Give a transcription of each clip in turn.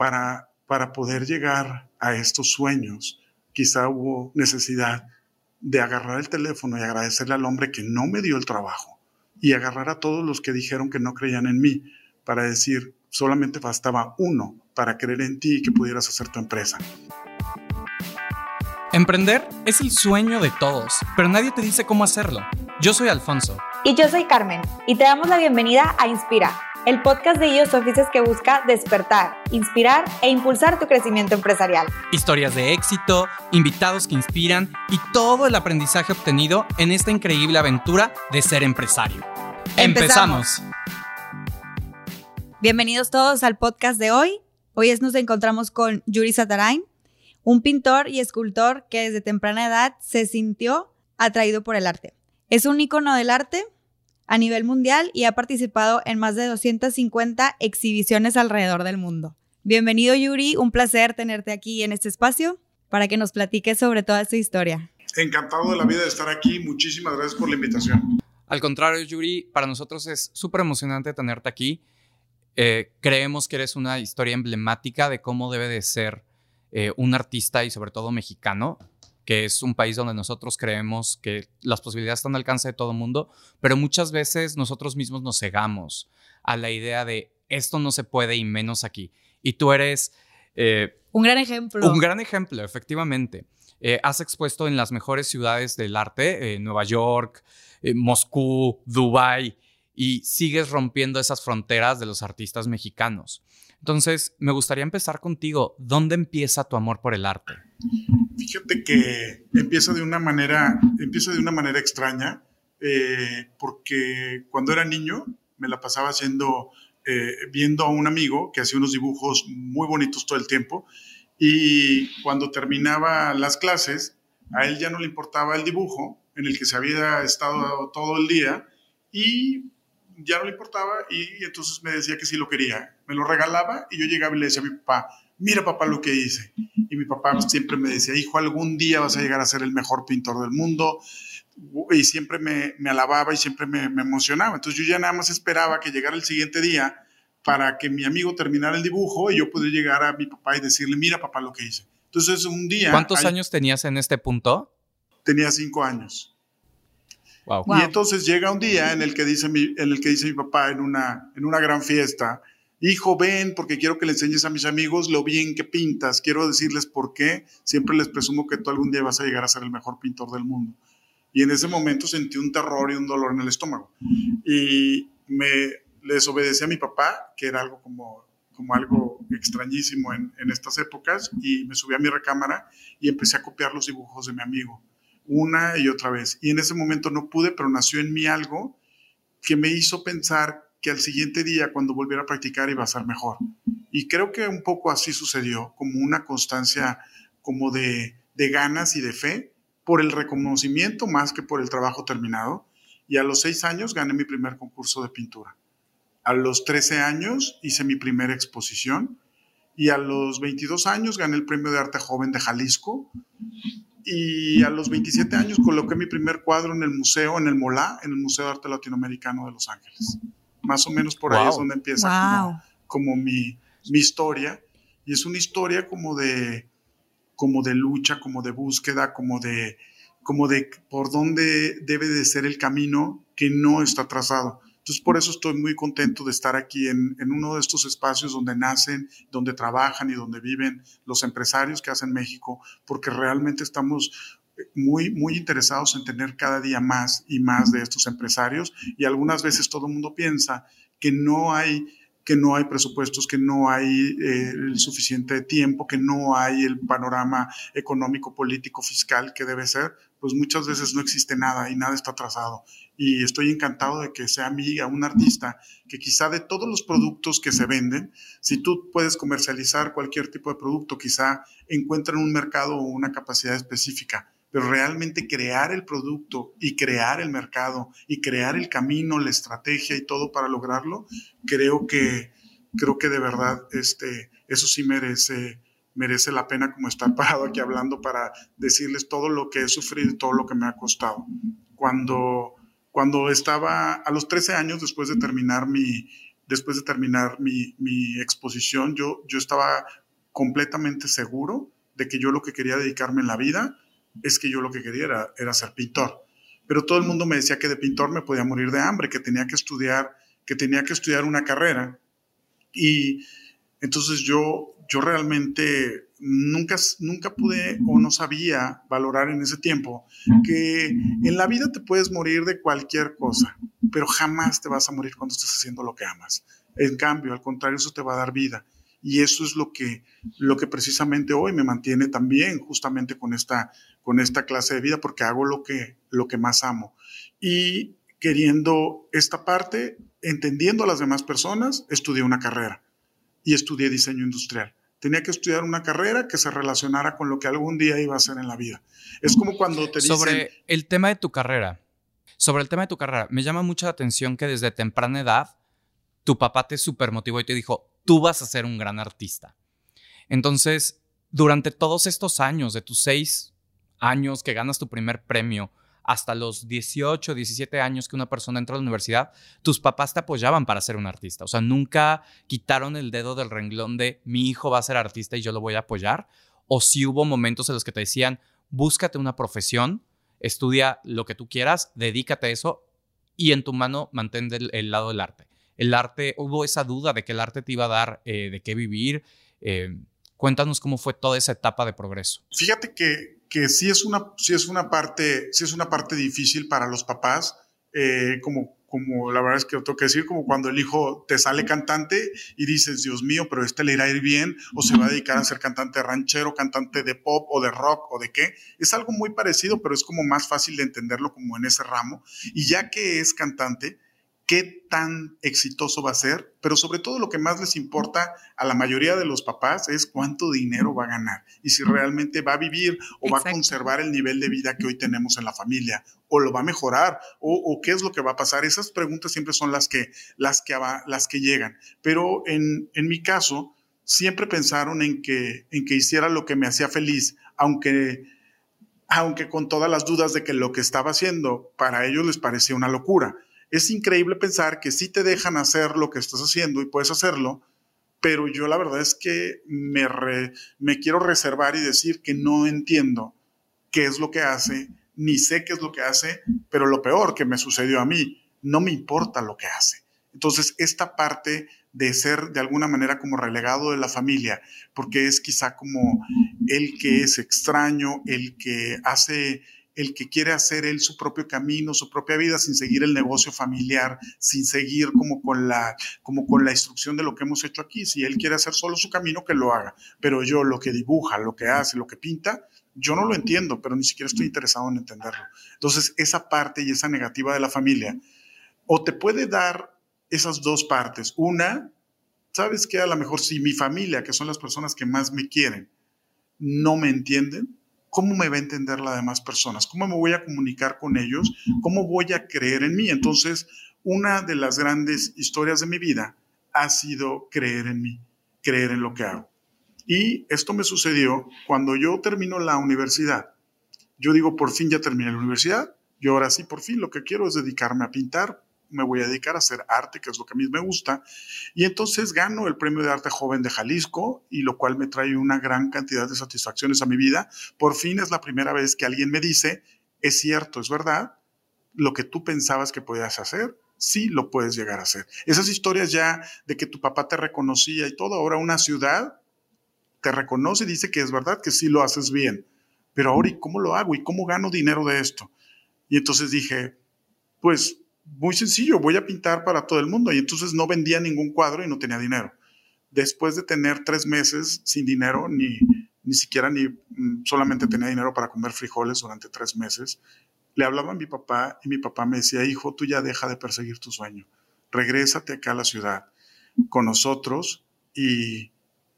para, para poder llegar a estos sueños, quizá hubo necesidad de agarrar el teléfono y agradecerle al hombre que no me dio el trabajo y agarrar a todos los que dijeron que no creían en mí para decir, solamente bastaba uno para creer en ti y que pudieras hacer tu empresa. Emprender es el sueño de todos, pero nadie te dice cómo hacerlo. Yo soy Alfonso. Y yo soy Carmen, y te damos la bienvenida a Inspira, el podcast de IOS Offices que busca despertar, inspirar e impulsar tu crecimiento empresarial. Historias de éxito, invitados que inspiran y todo el aprendizaje obtenido en esta increíble aventura de ser empresario. ¡Empezamos! Bienvenidos todos al podcast de hoy. Hoy nos encontramos con Yuri Satarain, un pintor y escultor que desde temprana edad se sintió atraído por el arte. Es un icono del arte a nivel mundial y ha participado en más de 250 exhibiciones alrededor del mundo. Bienvenido Yuri, un placer tenerte aquí en este espacio para que nos platiques sobre toda esta historia. Encantado de la vida de estar aquí, muchísimas gracias por la invitación. Al contrario, Yuri, para nosotros es súper emocionante tenerte aquí. Eh, creemos que eres una historia emblemática de cómo debe de ser eh, un artista y sobre todo mexicano que es un país donde nosotros creemos que las posibilidades están al alcance de todo el mundo, pero muchas veces nosotros mismos nos cegamos a la idea de esto no se puede y menos aquí. Y tú eres... Eh, un gran ejemplo. Un gran ejemplo, efectivamente. Eh, has expuesto en las mejores ciudades del arte, eh, Nueva York, Moscú, Dubái, y sigues rompiendo esas fronteras de los artistas mexicanos. Entonces, me gustaría empezar contigo. ¿Dónde empieza tu amor por el arte? Fíjate que empieza de una manera, empieza de una manera extraña, eh, porque cuando era niño me la pasaba haciendo, eh, viendo a un amigo que hacía unos dibujos muy bonitos todo el tiempo, y cuando terminaba las clases, a él ya no le importaba el dibujo en el que se había estado todo el día, y ya no le importaba y, entonces me decía que sí lo quería. Me lo regalaba y yo llegaba y le decía a mi papá, mira papá lo que hice. Y mi papá siempre me decía, hijo, algún día vas a llegar a ser el mejor pintor del mundo. Y siempre me, me alababa y siempre me, me, emocionaba. Entonces yo ya nada más esperaba que llegara el siguiente día para que mi amigo terminara el dibujo y yo pudiera llegar a mi papá y decirle, mira papá lo que hice. Entonces un día... ¿Cuántos años tenías en este punto? Tenía cinco años. Y entonces llega un día en el que dice mi, en el que dice mi papá en una, en una gran fiesta, hijo, ven porque quiero que le enseñes a mis amigos lo bien que pintas, quiero decirles por qué, siempre les presumo que tú algún día vas a llegar a ser el mejor pintor del mundo. Y en ese momento sentí un terror y un dolor en el estómago. Y me desobedecí a mi papá, que era algo como, como algo extrañísimo en, en estas épocas, y me subí a mi recámara y empecé a copiar los dibujos de mi amigo una y otra vez. Y en ese momento no pude, pero nació en mí algo que me hizo pensar que al siguiente día, cuando volviera a practicar, iba a ser mejor. Y creo que un poco así sucedió, como una constancia como de, ganas y de fe por el reconocimiento más que por el trabajo terminado. Y a los seis años gané mi primer concurso de pintura. A los 13 años hice mi primera exposición y a los 22 años gané el Premio de Arte Joven de Jalisco y a los 27 años coloqué mi primer cuadro en el museo, en el MOLA, en el Museo de Arte Latinoamericano de Los Ángeles. Más o menos por ahí es donde empieza como, mi, mi, historia. Y es una historia como de, como de lucha, como de búsqueda, como de, como de por dónde debe de ser el camino que no está trazado. Entonces, por eso estoy muy contento de estar aquí en, uno de estos espacios donde nacen, donde trabajan y donde viven los empresarios que hacen México, porque realmente estamos muy, muy interesados en tener cada día más y más de estos empresarios. Y algunas veces todo el mundo piensa que no hay que no hay presupuestos, que no hay eh, el suficiente tiempo, que no hay el panorama económico, político, fiscal que debe ser, pues muchas veces no existe nada y nada está trazado. Y estoy encantado de que sea amiga, un artista que quizá de todos los productos que se venden, si tú puedes comercializar cualquier tipo de producto, quizá encuentren un mercado o una capacidad específica pero realmente crear el producto y crear el mercado y crear el camino, la estrategia y todo para lograrlo, creo que, creo que de verdad este, eso sí merece, merece la pena como estar parado aquí hablando para decirles todo lo que he sufrido y todo lo que me ha costado. Cuando, cuando estaba a los 13 años, después de terminar mi, después de terminar mi, exposición, yo, yo estaba completamente seguro de que yo lo que quería dedicarme en la vida es que yo lo que quería era, era ser pintor. Pero todo el mundo me decía que de pintor me podía morir de hambre, que tenía que estudiar, que tenía que estudiar una carrera. Y entonces yo, yo realmente nunca, nunca pude o no sabía valorar en ese tiempo que en la vida te puedes morir de cualquier cosa, pero jamás te vas a morir cuando estés haciendo lo que amas. En cambio, al contrario, eso te va a dar vida. Y eso es lo que, lo que precisamente hoy me mantiene también justamente con esta, con esta clase de vida, porque hago lo que, lo que más amo. Y queriendo esta parte, entendiendo a las demás personas, estudié una carrera y estudié diseño industrial. Tenía que estudiar una carrera que se relacionara con lo que algún día iba a hacer en la vida. Es como cuando te dicen... Sobre el tema de tu carrera, sobre el tema de tu carrera, me llama mucha atención que desde temprana edad tu papá te supermotivó y te dijo, tú vas a ser un gran artista. Entonces, durante todos estos años, de tus seis años que ganas tu primer premio, hasta los 18, 17 años que una persona entra a la universidad, tus papás te apoyaban para ser un artista. O sea, nunca quitaron el dedo del renglón de mi hijo va a ser artista y yo lo voy a apoyar. O si hubo momentos en los que te decían, búscate una profesión, estudia lo que tú quieras, dedícate a eso y en tu mano mantén el lado del arte el arte, hubo esa duda de que el arte te iba a dar eh, de qué vivir. Eh, cuéntanos cómo fue toda esa etapa de progreso. Fíjate que, que sí, es una, sí, es una parte, sí es una parte difícil para los papás, eh, como, como la verdad es que tengo que decir, como cuando el hijo te sale cantante y dices, Dios mío, pero este le irá a ir bien, o se va a dedicar a ser cantante ranchero, cantante de pop o de rock o de qué. Es algo muy parecido, pero es como más fácil de entenderlo como en ese ramo. Y ya que es cantante, qué tan exitoso va a ser, pero sobre todo lo que más les importa a la mayoría de los papás es cuánto dinero va a ganar y si realmente va a vivir o va a conservar el nivel de vida que hoy tenemos en la familia o lo va a mejorar o, qué es lo que va a pasar. Esas preguntas siempre son las que, las que, las que llegan. Pero en, en mi caso, siempre pensaron en que, en que hiciera lo que me hacía feliz, aunque aunque con todas las dudas de que lo que estaba haciendo para ellos les parecía una locura es increíble pensar que sí te dejan hacer lo que estás haciendo y puedes hacerlo, pero yo la verdad es que me, me quiero reservar y decir que no entiendo qué es lo que hace, ni sé qué es lo que hace, pero lo peor que me sucedió a mí, no me importa lo que hace. Entonces, esta parte de ser de alguna manera como relegado de la familia, porque es quizá como el que es extraño, el que hace el que quiere hacer él su propio camino, su propia vida, sin seguir el negocio familiar, sin seguir como con la, como con la instrucción de lo que hemos hecho aquí. Si él quiere hacer solo su camino, que lo haga. Pero yo lo que dibuja, lo que hace, lo que pinta, yo no lo entiendo, pero ni siquiera estoy interesado en entenderlo. Entonces, esa parte y esa negativa de la familia, o te puede dar esas dos partes. Una, ¿sabes qué? A lo mejor si mi familia, que son las personas que más me quieren, no me entienden, ¿cómo me va a entender las demás personas? ¿Cómo me voy a comunicar con ellos? ¿Cómo voy a creer en mí? Entonces, una de las grandes historias de mi vida ha sido creer en mí, creer en lo que hago. Y esto me sucedió cuando yo termino la universidad. Yo digo, por fin ya terminé la universidad, y ahora sí, por fin lo que quiero es dedicarme a pintar, me voy a dedicar a hacer arte, que es lo que a mí me gusta. Y entonces gano el Premio de Arte Joven de Jalisco, y lo cual me trae una gran cantidad de satisfacciones a mi vida. Por fin es la primera vez que alguien me dice, es cierto, es verdad, lo que tú pensabas que podías hacer, sí lo puedes llegar a hacer. Esas historias ya de que tu papá te reconocía y todo, ahora una ciudad te reconoce y dice que es verdad, que sí lo haces bien. Pero ahora, ¿y cómo lo hago? ¿Y cómo gano dinero de esto? Y entonces dije, pues muy sencillo, voy a pintar para todo el mundo. Y entonces no vendía ningún cuadro y no tenía dinero. Después de tener tres meses sin dinero, ni, ni siquiera ni mm, solamente tenía dinero para comer frijoles durante tres meses, le hablaba a mi papá y mi papá me decía, hijo, tú ya deja de perseguir tu sueño, regrésate acá a la ciudad con nosotros y,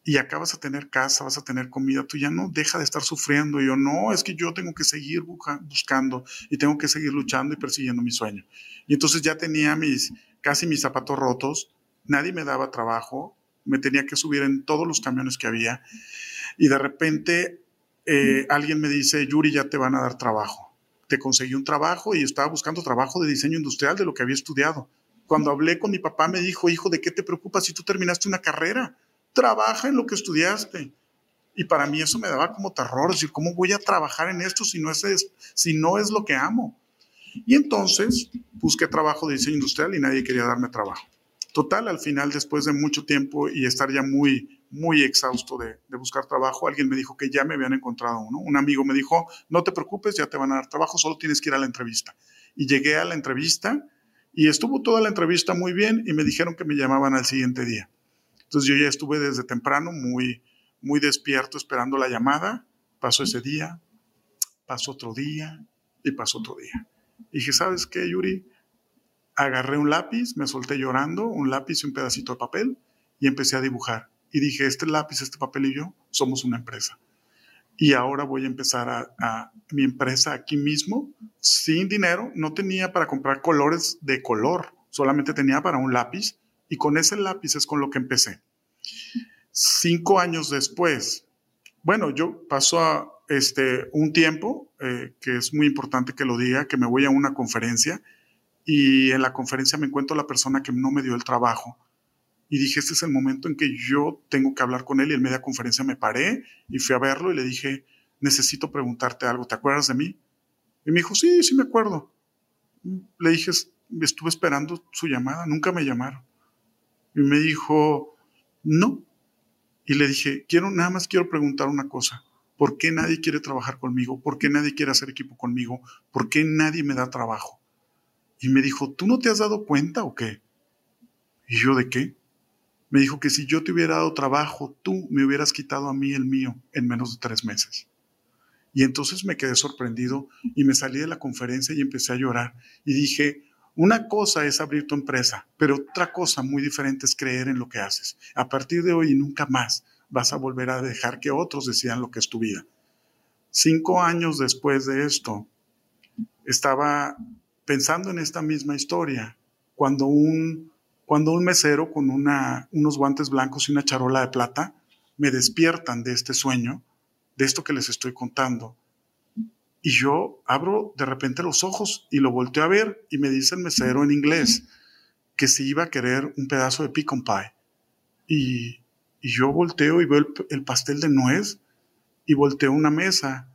y acá vas a tener casa, vas a tener comida, tú ya no deja de estar sufriendo. Y yo, no, es que yo tengo que seguir buscando y tengo que seguir luchando y persiguiendo mi sueño. Y entonces ya tenía mis, casi mis zapatos rotos, nadie me daba trabajo, me tenía que subir en todos los camiones que había. Y de repente eh, alguien me dice, Yuri, ya te van a dar trabajo. Te conseguí un trabajo y estaba buscando trabajo de diseño industrial de lo que había estudiado. Cuando hablé con mi papá me dijo, hijo, ¿de qué te preocupas si tú terminaste una carrera? Trabaja en lo que estudiaste. Y para mí eso me daba como terror, decir, ¿cómo voy a trabajar en esto si no es, si no es lo que amo? Y entonces busqué trabajo de diseño industrial y nadie quería darme trabajo. Total, al final, después de mucho tiempo y estar ya muy, muy exhausto de, de, buscar trabajo, alguien me dijo que ya me habían encontrado uno. Un amigo me dijo, no te preocupes, ya te van a dar trabajo, solo tienes que ir a la entrevista. Y llegué a la entrevista y estuvo toda la entrevista muy bien y me dijeron que me llamaban al siguiente día. Entonces yo ya estuve desde temprano muy, muy despierto esperando la llamada. Pasó ese día, pasó otro día y pasó otro día. Y dije, ¿sabes qué, Yuri? Agarré un lápiz, me solté llorando, un lápiz y un pedacito de papel y empecé a dibujar. Y dije, este lápiz, este papel y yo somos una empresa. Y ahora voy a empezar a, a mi empresa aquí mismo, sin dinero. No tenía para comprar colores de color, solamente tenía para un lápiz. Y con ese lápiz es con lo que empecé. Cinco años después, bueno, yo paso a este, un tiempo, eh, que es muy importante que lo diga, que me voy a una conferencia y en la conferencia me encuentro la persona que no me dio el trabajo. Y dije, este es el momento en que yo tengo que hablar con él y en media conferencia me paré y fui a verlo y le dije, necesito preguntarte algo, ¿te acuerdas de mí? Y me dijo, sí, sí me acuerdo. Le dije, estuve esperando su llamada, nunca me llamaron. Y me dijo, no. Y le dije, quiero, nada más quiero preguntar una cosa. ¿Por qué nadie quiere trabajar conmigo? ¿Por qué nadie quiere hacer equipo conmigo? ¿Por qué nadie me da trabajo? Y me dijo, ¿tú no te has dado cuenta o qué? ¿Y yo de qué? Me dijo que si yo te hubiera dado trabajo, tú me hubieras quitado a mí el mío en menos de tres meses. Y entonces me quedé sorprendido y me salí de la conferencia y empecé a llorar. Y dije, una cosa es abrir tu empresa, pero otra cosa muy diferente es creer en lo que haces. A partir de hoy nunca más vas a volver a dejar que otros decidan lo que es tu vida. Cinco años después de esto, estaba pensando en esta misma historia cuando un, cuando un mesero con unos guantes blancos y una charola de plata me despiertan de este sueño, de esto que les estoy contando. Y yo abro de repente los ojos y lo volteo a ver y me dice el mesero en inglés que si iba a querer un pedazo de pecan pie. Y, y yo volteo y veo el, pastel de nuez y volteo una mesa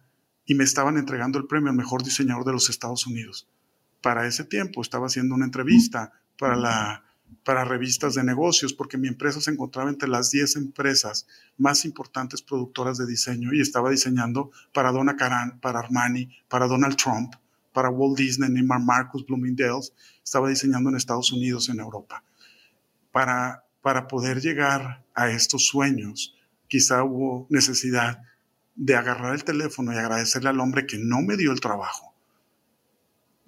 y me estaban entregando el premio al mejor diseñador de los Estados Unidos. Para ese tiempo estaba haciendo una entrevista para, la, para revistas de negocios porque mi empresa se encontraba entre las 10 empresas más importantes productoras de diseño y estaba diseñando para Donna Karan, para Armani, para Donald Trump, para Walt Disney, Neymar Marcus, Bloomingdale's. Estaba diseñando en Estados Unidos, en Europa. Para para poder llegar a estos sueños, quizá hubo necesidad de agarrar el teléfono y agradecerle al hombre que no me dio el trabajo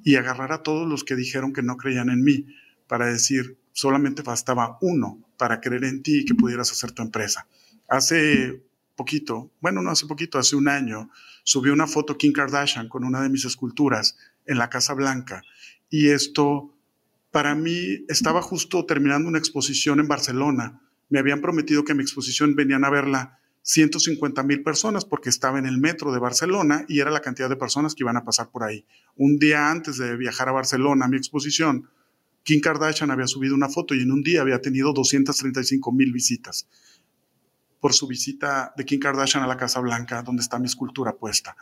y agarrar a todos los que dijeron que no creían en mí para decir, solamente bastaba uno para creer en ti y que pudieras hacer tu empresa. Hace poquito, bueno, no hace poquito, hace un año, subí una foto Kim Kardashian con una de mis esculturas en la Casa Blanca y esto para mí estaba justo terminando una exposición en Barcelona. Me habían prometido que mi exposición venían a verla 150 mil personas porque estaba en el metro de Barcelona y era la cantidad de personas que iban a pasar por ahí. Un día antes de viajar a Barcelona a mi exposición, Kim Kardashian había subido una foto y en un día había tenido 235 mil visitas por su visita de Kim Kardashian a la Casa Blanca, donde está mi escultura puesta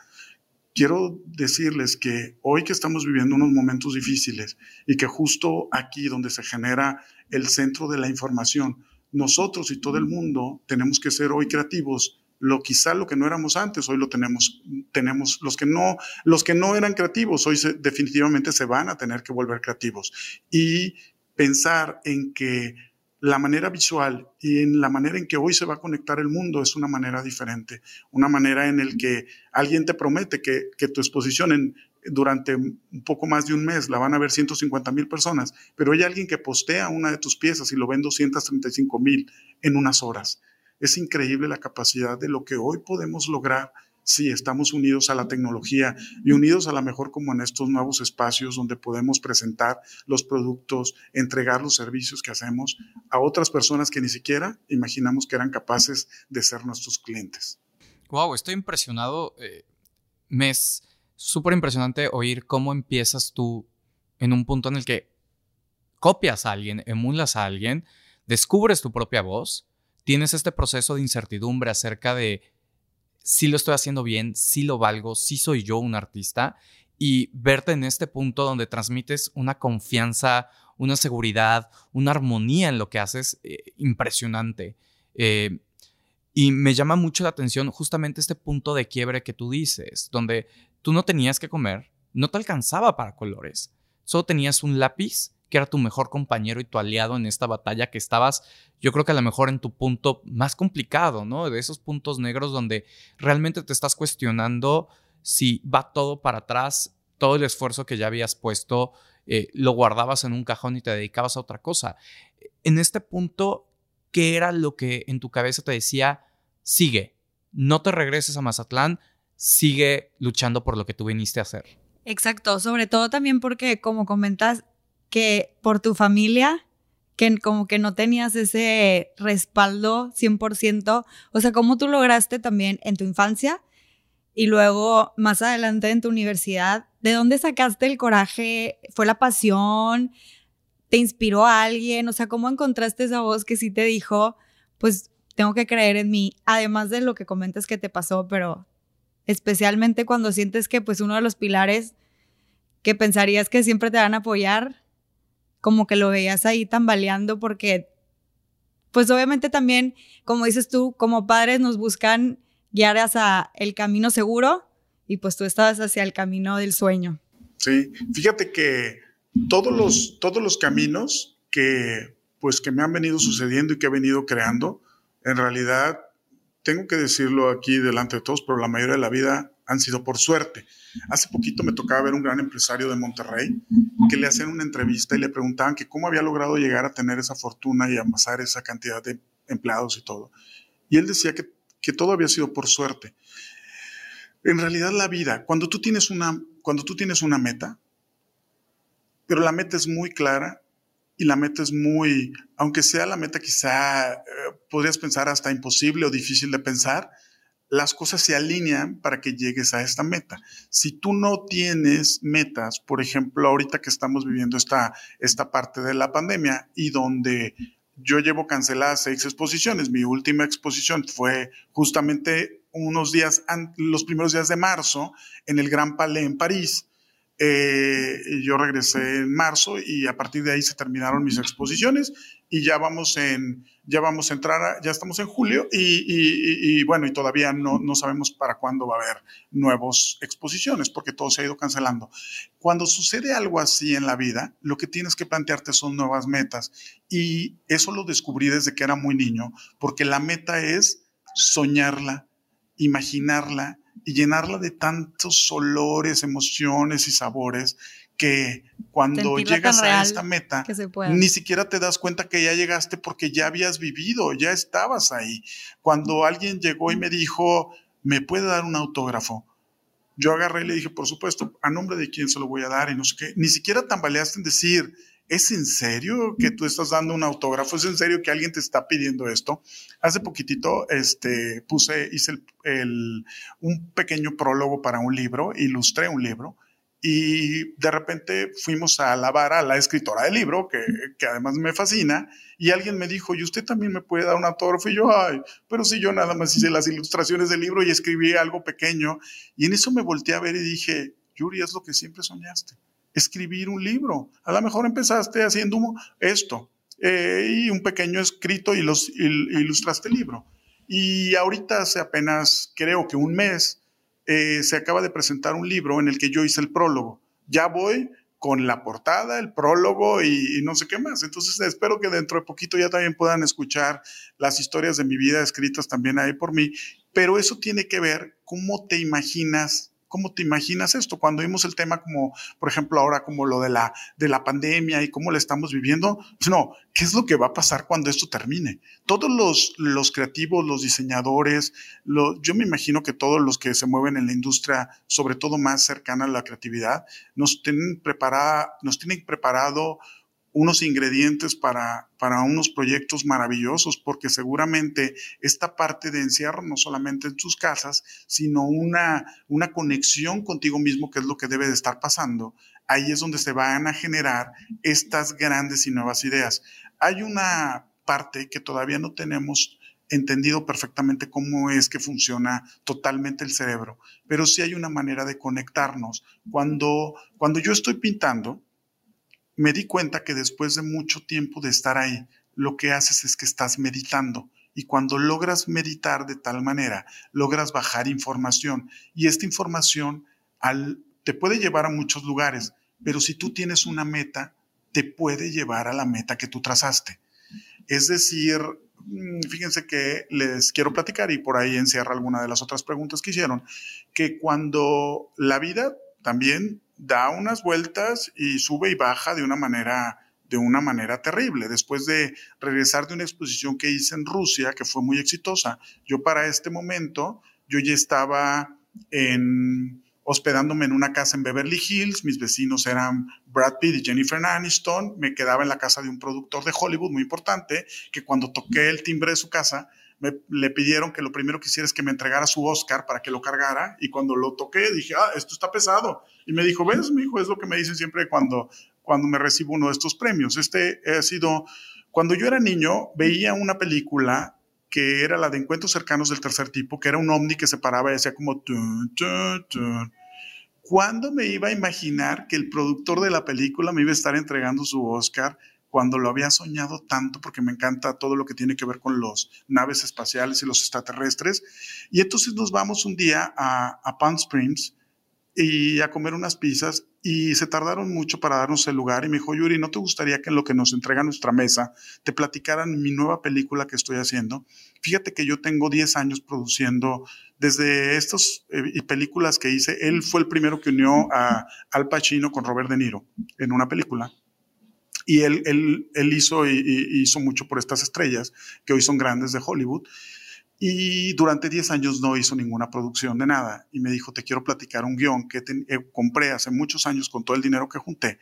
quiero decirles que hoy que estamos viviendo unos momentos difíciles y que justo aquí donde se genera el centro de la información, nosotros y todo el mundo tenemos que ser hoy creativos. Lo quizá lo que no éramos antes, hoy lo tenemos. Tenemos los que no, los que no eran creativos, hoy definitivamente se van a tener que volver creativos y pensar en que la manera visual y en la manera en que hoy se va a conectar el mundo es una manera diferente, una manera en la que alguien te promete que, tu exposición en, durante un poco más de un mes la van a ver 150 mil personas, pero hay alguien que postea una de tus piezas y lo ven 235 mil en unas horas. Es increíble la capacidad de lo que hoy podemos lograr sí, estamos unidos a la tecnología y unidos a lo mejor como en estos nuevos espacios donde podemos presentar los productos, entregar los servicios que hacemos a otras personas que ni siquiera imaginamos que eran capaces de ser nuestros clientes. Wow, estoy impresionado. Eh, me es súper impresionante oír cómo empiezas tú en un punto en el que copias a alguien, emulas a alguien, descubres tu propia voz, tienes este proceso de incertidumbre acerca de si lo estoy haciendo bien, si lo valgo, si soy yo un artista y verte en este punto donde transmites una confianza, una seguridad, una armonía en lo que haces eh, impresionante. Eh, y me llama mucho la atención justamente este punto de quiebre que tú dices, donde tú no tenías que comer, no te alcanzaba para colores, solo tenías un lápiz que era tu mejor compañero y tu aliado en esta batalla que estabas, yo creo que a lo mejor en tu punto más complicado, ¿no? De esos puntos negros donde realmente te estás cuestionando si va todo para atrás, todo el esfuerzo que ya habías puesto, eh, lo guardabas en un cajón y te dedicabas a otra cosa. En este punto, ¿qué era lo que en tu cabeza te decía, sigue, no te regreses a Mazatlán, sigue luchando por lo que tú viniste a hacer? Exacto, sobre todo también porque, como comentas, que por tu familia, que como que no tenías ese respaldo 100%, o sea, cómo tú lograste también en tu infancia y luego más adelante en tu universidad, ¿de dónde sacaste el coraje? ¿Fue la pasión? ¿Te inspiró a alguien? O sea, ¿cómo encontraste esa voz que sí te dijo, pues tengo que creer en mí, además de lo que comentas que te pasó, pero especialmente cuando sientes que pues uno de los pilares que pensarías que siempre te van a apoyar, como que lo veías ahí tambaleando porque, pues obviamente también, como dices tú, como padres nos buscan guiar hacia el camino seguro y pues tú estabas hacia el camino del sueño. Sí, fíjate que todos los, todos los caminos que pues que me han venido sucediendo y que he venido creando, en realidad, tengo que decirlo aquí delante de todos, pero la mayoría de la vida han sido por suerte. Hace poquito me tocaba ver un gran empresario de Monterrey que le hacían una entrevista y le preguntaban que cómo había logrado llegar a tener esa fortuna y amasar esa cantidad de empleados y todo. Y él decía que, que todo había sido por suerte. En realidad la vida, cuando tú tienes una, cuando tú tienes una meta, pero la meta es muy clara y la meta es muy, aunque sea la meta quizá eh, podrías pensar hasta imposible o difícil de pensar, las cosas se alinean para que llegues a esta meta. Si tú no tienes metas, por ejemplo, ahorita que estamos viviendo esta, esta parte de la pandemia y donde yo llevo canceladas seis exposiciones, mi última exposición fue justamente unos días, los primeros días de marzo en el Gran Palais en París. Eh, yo regresé en marzo y a partir de ahí se terminaron mis exposiciones y ya vamos en, ya vamos a entrar, ya estamos en julio y, bueno, y todavía no, no, sabemos para cuándo va a haber nuevas exposiciones porque todo se ha ido cancelando. Cuando sucede algo así en la vida, lo que tienes que plantearte son nuevas metas y eso lo descubrí desde que era muy niño porque la meta es soñarla, imaginarla y llenarla de tantos olores, emociones y sabores que cuando llegas a esta meta, ni siquiera te das cuenta que ya llegaste porque ya habías vivido, ya estabas ahí. Cuando alguien llegó y me dijo, ¿me puede dar un autógrafo? Yo agarré y le dije, por supuesto, a nombre de quién se lo voy a dar y no sé qué. Ni siquiera tambaleaste en decir, ¿es en serio que tú estás dando un autógrafo? ¿Es en serio que alguien te está pidiendo esto? Hace poquitito este, puse, hice un pequeño prólogo para un libro, ilustré un libro y de repente fuimos a alabar a la escritora del libro, que, que, además me fascina, y alguien me dijo, ¿y usted también me puede dar un autógrafo? Y yo, ay, pero si yo nada más hice las ilustraciones del libro y escribí algo pequeño. Y en eso me volteé a ver y dije, Yuri, es lo que siempre soñaste, escribir un libro. A lo mejor empezaste haciendo esto eh, y un pequeño escrito y los ilustraste el libro. Y ahorita hace apenas, creo que un mes, eh, se acaba de presentar un libro en el que yo hice el prólogo. Ya voy con la portada, el prólogo y, no sé qué más. Entonces espero que dentro de poquito ya también puedan escuchar las historias de mi vida escritas también ahí por mí. Pero eso tiene que ver cómo te imaginas ¿Cómo te imaginas esto? Cuando vimos el tema como, por ejemplo, ahora como lo de la, de la pandemia y cómo la estamos viviendo, pues no, ¿qué es lo que va a pasar cuando esto termine? Todos los, los creativos, los diseñadores, yo me imagino que todos los que se mueven en la industria, sobre todo más cercana a la creatividad, nos tienen, preparada, nos tienen preparado unos ingredientes para, para unos proyectos maravillosos, porque seguramente esta parte de encierro no solamente en tus casas, sino una, una conexión contigo mismo, que es lo que debe de estar pasando, ahí es donde se van a generar estas grandes y nuevas ideas. Hay una parte que todavía no tenemos entendido perfectamente cómo es que funciona totalmente el cerebro, pero sí hay una manera de conectarnos. Cuando, cuando yo estoy pintando, me di cuenta que después de mucho tiempo de estar ahí, lo que haces es que estás meditando. Y cuando logras meditar de tal manera, logras bajar información. Y esta información te puede llevar a muchos lugares, pero si tú tienes una meta, te puede llevar a la meta que tú trazaste. Es decir, mm, fíjense que les quiero platicar y por ahí encierra alguna de las otras preguntas que hicieron, que cuando la vida también da unas vueltas y sube y baja de una manera de una manera terrible. Después de regresar de una exposición que hice en Rusia, que fue muy exitosa, yo para este momento, yo ya estaba en, hospedándome en una casa en Beverly Hills, mis vecinos eran Brad Pitt y Jennifer Aniston, me quedaba en la casa de un productor de Hollywood muy importante, que cuando toqué el timbre de su casa, me, le pidieron que lo primero que hiciera es que me entregara su Oscar para que lo cargara, y cuando lo toqué dije, ah, esto está pesado, y me dijo, ves, mi hijo, es lo que me dicen siempre cuando, cuando me recibo uno de estos premios. Este ha sido, cuando yo era niño, veía una película que era la de Encuentros Cercanos del Tercer Tipo, que era un ovni que se paraba y hacía como... ¿Cuándo me iba a imaginar que el productor de la película me iba a estar entregando su Oscar cuando lo había soñado tanto, porque me encanta todo lo que tiene que ver con los naves espaciales y los extraterrestres? Y entonces nos vamos un día a, a Palm Springs y a comer unas pizzas y se tardaron mucho para darnos el lugar y me dijo, Yuri, ¿no te gustaría que en lo que nos entrega nuestra mesa te platicaran mi nueva película que estoy haciendo? Fíjate que yo tengo 10 años produciendo desde estas eh, películas que hice. Él fue el primero que unió a Al Pacino con Robert De Niro en una película. Y él, él, él hizo, y, hizo mucho por estas estrellas que hoy son grandes de Hollywood. Y durante 10 años no hizo ninguna producción de nada. Y me dijo, te quiero platicar un guion que eh, compré hace muchos años con todo el dinero que junté.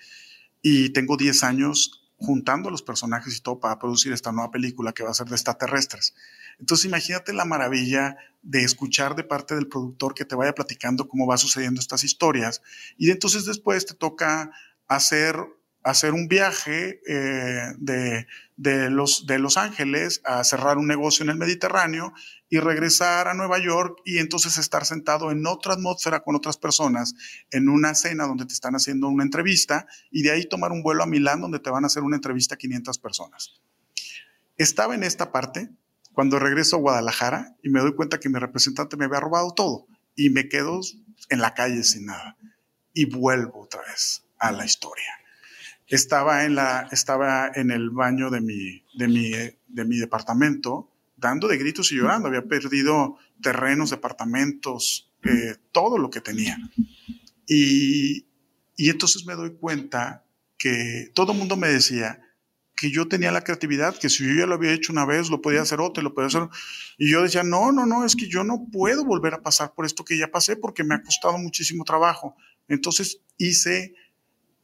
Y tengo 10 años juntando los personajes y todo para producir esta nueva película que va a ser de extraterrestres. Entonces imagínate la maravilla de escuchar de parte del productor que te vaya platicando cómo va sucediendo estas historias. Y entonces después te toca hacer hacer un viaje eh, de, Los Ángeles a cerrar un negocio en el Mediterráneo y regresar a Nueva York y entonces estar sentado en otra atmósfera con otras personas en una cena donde te están haciendo una entrevista y de ahí tomar un vuelo a Milán donde te van a hacer una entrevista a 500 personas. Estaba en esta parte cuando regreso a Guadalajara y me doy cuenta que mi representante me había robado todo y me quedo en la calle sin nada y vuelvo otra vez a la historia estaba en, la, estaba en el baño de mi, de, mi, de mi departamento dando de gritos y llorando. Había perdido terrenos, departamentos, eh, todo lo que tenía. Y, y entonces me doy cuenta que todo el mundo me decía que yo tenía la creatividad, que si yo ya lo había hecho una vez, lo podía hacer otra, lo podía hacer. Y yo decía, no, no, no, es que yo no puedo volver a pasar por esto que ya pasé porque me ha costado muchísimo trabajo. Entonces hice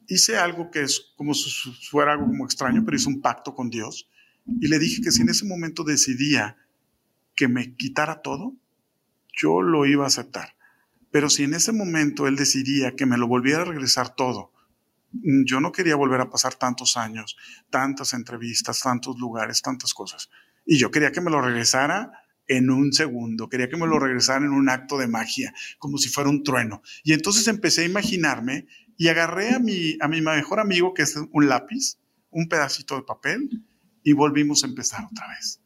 hice algo que es como si fuera algo como extraño, pero hice un pacto con Dios y le dije que si en ese momento decidía que me quitara todo, yo lo iba a aceptar. Pero si en ese momento él decidía que me lo volviera a regresar todo, yo no quería volver a pasar tantos años, tantas entrevistas, tantos lugares, tantas cosas. Y yo quería que me lo regresara en un segundo, quería que me lo regresara en un acto de magia, como si fuera un trueno. Y entonces empecé a imaginarme y agarré a mi, a mi mejor amigo, que es un lápiz, un pedacito de papel, y volvimos a empezar otra vez.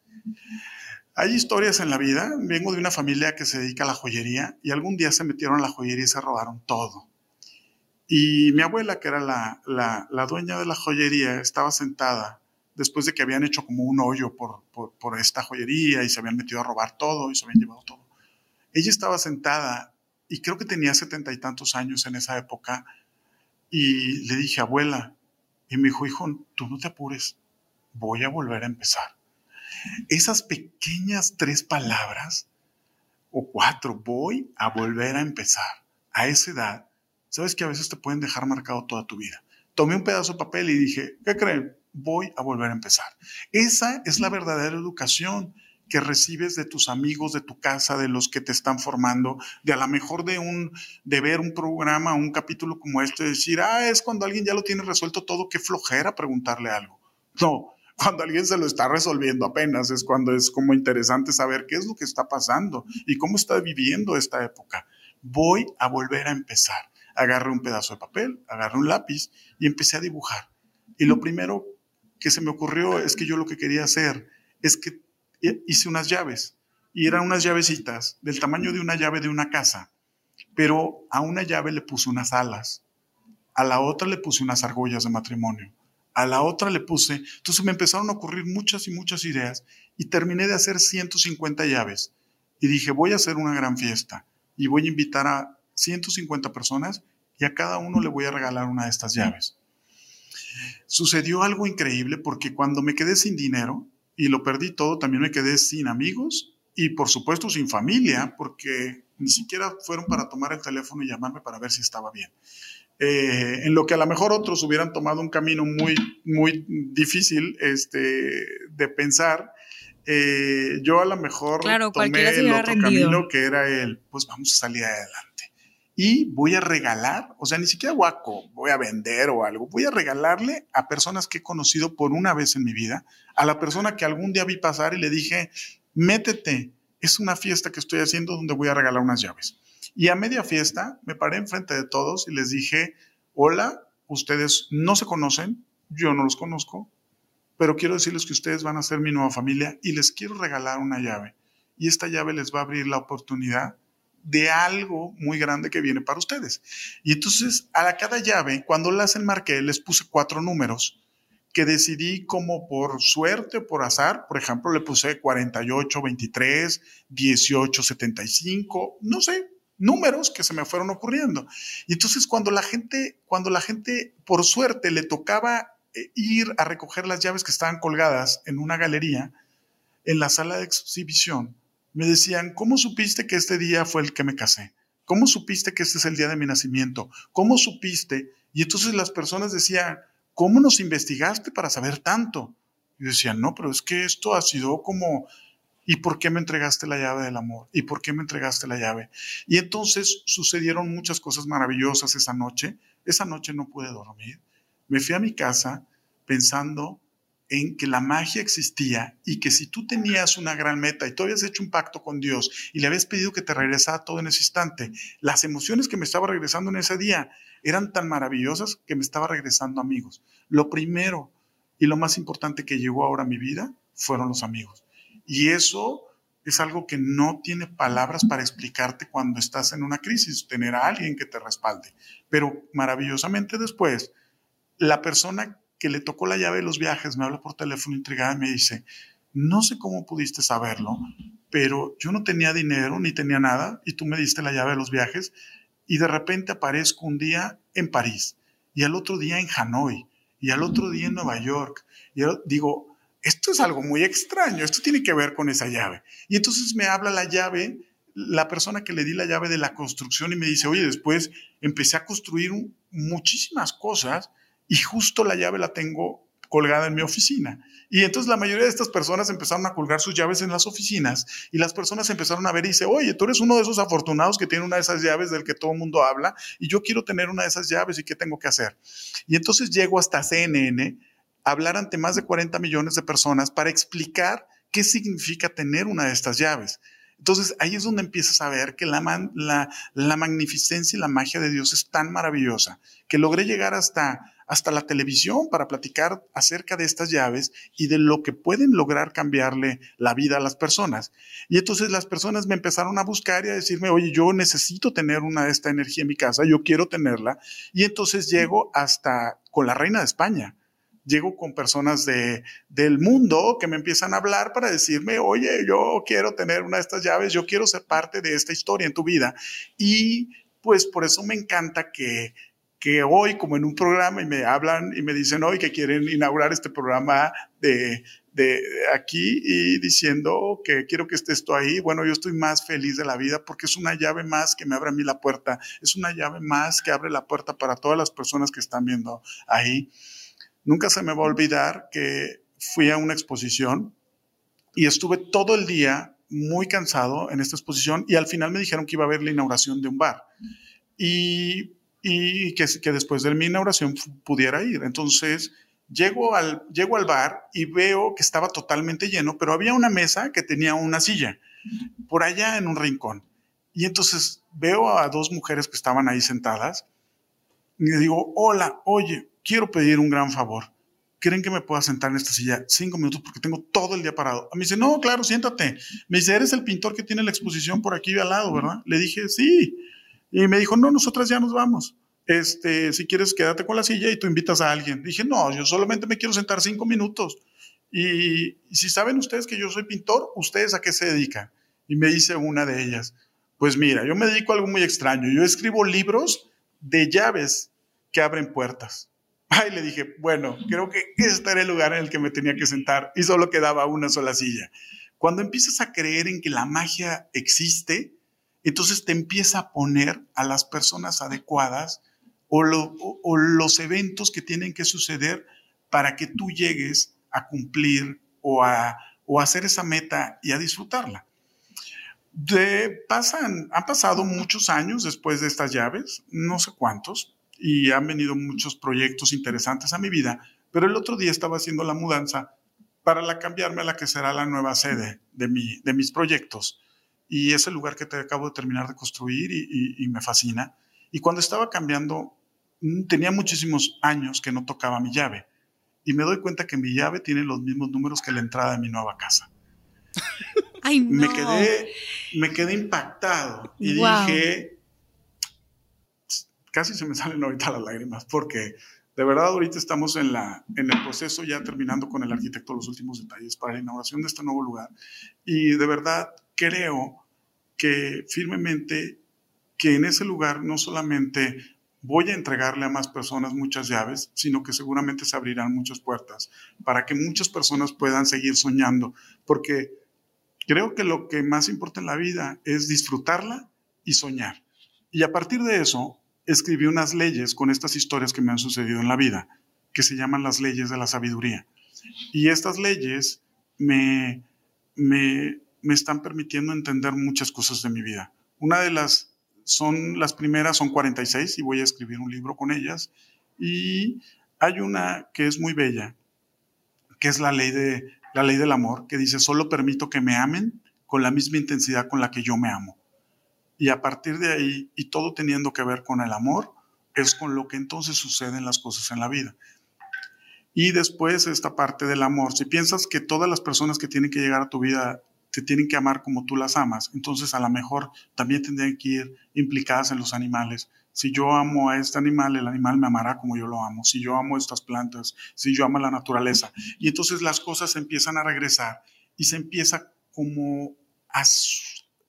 Hay historias en la vida. Vengo de una familia que se dedica a la joyería y algún día se metieron a la joyería y se robaron todo. Y mi abuela, que era la, la, dueña de la joyería, estaba sentada después de que habían hecho como un hoyo por, por, esta joyería y se habían metido a robar todo y se habían llevado todo. Ella estaba sentada y creo que tenía setenta y tantos años en esa época y le dije, abuela, y me dijo, hijo, tú no te apures, voy a volver a empezar. Esas pequeñas tres palabras, o cuatro, voy a volver a empezar. A esa edad, sabes que a veces te pueden dejar marcado toda tu vida. Tomé un pedazo de papel y dije, ¿qué creen? Voy a volver a empezar. Esa es la verdadera educación que recibes de tus amigos, de tu casa, de los que te están formando, de a lo mejor de un, de ver un programa, un capítulo como este, decir, ah, es cuando alguien ya lo tiene resuelto todo, qué flojera preguntarle algo. No, cuando alguien se lo está resolviendo apenas es cuando es como interesante saber qué es lo que está pasando y cómo está viviendo esta época. Voy a volver a empezar. Agarré un pedazo de papel, agarré un lápiz y empecé a dibujar. Y lo primero que se me ocurrió es que yo lo que quería hacer es que hice unas llaves y eran unas llavecitas del tamaño de una llave de una casa, pero a una llave le puse unas alas, a la otra le puse unas argollas de matrimonio, a la otra le puse, entonces me empezaron a ocurrir muchas y muchas ideas y terminé de hacer 150 llaves y dije, voy a hacer una gran fiesta y voy a invitar a 150 personas y a cada uno le voy a regalar una de estas llaves. Sucedió algo increíble porque cuando me quedé sin dinero, y lo perdí todo, también me quedé sin amigos y por supuesto sin familia, porque ni siquiera fueron para tomar el teléfono y llamarme para ver si estaba bien. Eh, en lo que a lo mejor otros hubieran tomado un camino muy, muy difícil este, de pensar, eh, yo a lo mejor tomé el otro camino que era el, pues vamos a salir adelante y voy a regalar, o sea, ni siquiera guaco, voy a vender o algo, voy a regalarle a personas que he conocido por una vez en mi vida, a la persona que algún día vi pasar y le dije, métete, es una fiesta que estoy haciendo donde voy a regalar unas llaves. Y a media fiesta me paré enfrente de todos y les dije, hola, ustedes no se conocen, yo no los conozco, pero quiero decirles que ustedes van a ser mi nueva familia y les quiero regalar una llave. Y esta llave les va a abrir la oportunidad de algo muy grande que viene para ustedes. Y entonces a cada llave, cuando las enmarqué, les puse cuatro números que decidí como por suerte o por azar. Por ejemplo, le puse 48, 23, 18, 75, no sé, números que se me fueron ocurriendo. Y entonces cuando la gente, cuando la gente por suerte le tocaba eh, ir a recoger las llaves que estaban colgadas en una galería, en la sala de exhibición, me decían, ¿cómo supiste que este día fue el que me casé? ¿Cómo supiste que este es el día de mi nacimiento? ¿Cómo supiste? Y entonces las personas decían, ¿cómo nos investigaste para saber tanto? Y decían, no, pero es que esto ha sido como, ¿y por qué me entregaste la llave del amor? ¿Y por qué me entregaste la llave? Y entonces sucedieron muchas cosas maravillosas esa noche. Esa noche no pude dormir. Me fui a mi casa pensando en que la magia existía y que si tú tenías una gran meta y tú habías hecho un pacto con Dios y le habías pedido que te regresara todo en ese instante, las emociones que me estaba regresando en ese día eran tan maravillosas que me estaba regresando amigos. Lo primero y lo más importante que llegó ahora a mi vida fueron los amigos. Y eso es algo que no tiene palabras para explicarte cuando estás en una crisis, tener a alguien que te respalde. Pero maravillosamente después, la persona que le tocó la llave de los viajes, me habla por teléfono intrigada y me dice, no sé cómo pudiste saberlo, pero yo no tenía dinero ni tenía nada y tú me diste la llave de los viajes y de repente aparezco un día en París y al otro día en Hanoi y al otro día en Nueva York. Y yo digo, esto es algo muy extraño, esto tiene que ver con esa llave. Y entonces me habla la llave, la persona que le di la llave de la construcción y me dice, oye, después empecé a construir muchísimas cosas y justo la llave la tengo colgada en mi oficina. Y entonces la mayoría de estas personas empezaron a colgar sus llaves en las oficinas y las personas empezaron a ver y dice, oye, tú eres uno de esos afortunados que tiene una de esas llaves del que todo el mundo habla y yo quiero tener una de esas llaves y qué tengo que hacer. Y entonces llego hasta CNN a hablar ante más de 40 millones de personas para explicar qué significa tener una de estas llaves. Entonces ahí es donde empiezas a ver que la, la, la magnificencia y la magia de Dios es tan maravillosa que logré llegar hasta hasta la televisión para platicar acerca de estas llaves y de lo que pueden lograr cambiarle la vida a las personas. Y entonces las personas me empezaron a buscar y a decirme, oye, yo necesito tener una de esta energía en mi casa, yo quiero tenerla. Y entonces llego hasta con la reina de España. Llego con personas de, del mundo que me empiezan a hablar para decirme, oye, yo quiero tener una de estas llaves, yo quiero ser parte de esta historia en tu vida. Y pues por eso me encanta que que hoy, como en un programa, y me hablan y me dicen hoy que quieren inaugurar este programa de, de aquí y diciendo que quiero que estés tú ahí, bueno, yo estoy más feliz de la vida porque es una llave más que me abre a mí la puerta, es una llave más que abre la puerta para todas las personas que están viendo ahí. Nunca se me va a olvidar que fui a una exposición y estuve todo el día muy cansado en esta exposición y al final me dijeron que iba a haber la inauguración de un bar. Y, y que, que, después de mi inauguración pudiera ir. Entonces llego al, llego al bar y veo que estaba totalmente lleno, pero había una mesa que tenía una silla por allá en un rincón. Y entonces veo a dos mujeres que estaban ahí sentadas y le digo, hola, oye, quiero pedir un gran favor. ¿Creen que me pueda sentar en esta silla cinco minutos porque tengo todo el día parado? Me dice, no, claro, siéntate. Me dice, eres el pintor que tiene la exposición por aquí al lado, ¿verdad? Le dije, sí. Y me dijo, no, nosotras ya nos vamos. Este, si quieres, quédate con la silla y tú invitas a alguien. Dije, no, yo solamente me quiero sentar cinco minutos. Y, si saben ustedes que yo soy pintor, ¿ustedes a qué se dedican? Y me dice una de ellas, pues mira, yo me dedico a algo muy extraño. Yo escribo libros de llaves que abren puertas. Ay, le dije, bueno, creo que este era el lugar en el que me tenía que sentar y solo quedaba una sola silla. Cuando empiezas a creer en que la magia existe, entonces te empieza a poner a las personas adecuadas o, los eventos que tienen que suceder para que tú llegues a cumplir o a, hacer esa meta y a disfrutarla. Pasan, han pasado muchos años después de estas llaves, no sé cuántos, y han venido muchos proyectos interesantes a mi vida, pero el otro día estaba haciendo la mudanza para la cambiarme a la que será la nueva sede de, mi, de mis proyectos. Y es el lugar que te acabo de terminar de construir y, me fascina. Y cuando estaba cambiando, mm, tenía muchísimos años que no tocaba mi llave. Y me doy cuenta que mi llave tiene los mismos números que la entrada de mi nueva casa. Ay, no. me, quedé, me quedé impactado y dije, casi se me salen ahorita las lágrimas, porque de verdad ahorita estamos en, la, en el proceso ya terminando con el arquitecto los últimos detalles para la inauguración de este nuevo lugar. Y de verdad creo que firmemente que en ese lugar no solamente voy a entregarle a más personas muchas llaves, sino que seguramente se abrirán muchas puertas para que muchas personas puedan seguir soñando, porque creo que lo que más importa en la vida es disfrutarla y soñar. Y a partir de eso, escribí unas leyes con estas historias que me han sucedido en la vida, que se llaman las leyes de la sabiduría. Y estas leyes me, me, me están permitiendo entender muchas cosas de mi vida. Una de las son las primeras, son 46 y voy a escribir un libro con ellas. Y hay una que es muy bella, que es la ley, de, la ley del amor, que dice, solo permito que me amen con la misma intensidad con la que yo me amo. Y a partir de ahí, y todo teniendo que ver con el amor, es con lo que entonces suceden las cosas en la vida. Y después esta parte del amor. Si piensas que todas las personas que tienen que llegar a tu vida te tienen que amar como tú las amas, entonces a lo mejor también tendrían que ir implicadas en los animales. Si yo amo a este animal, el animal me amará como yo lo amo. Si yo amo estas plantas, si yo amo la naturaleza. Y entonces las cosas empiezan a regresar y se empieza como a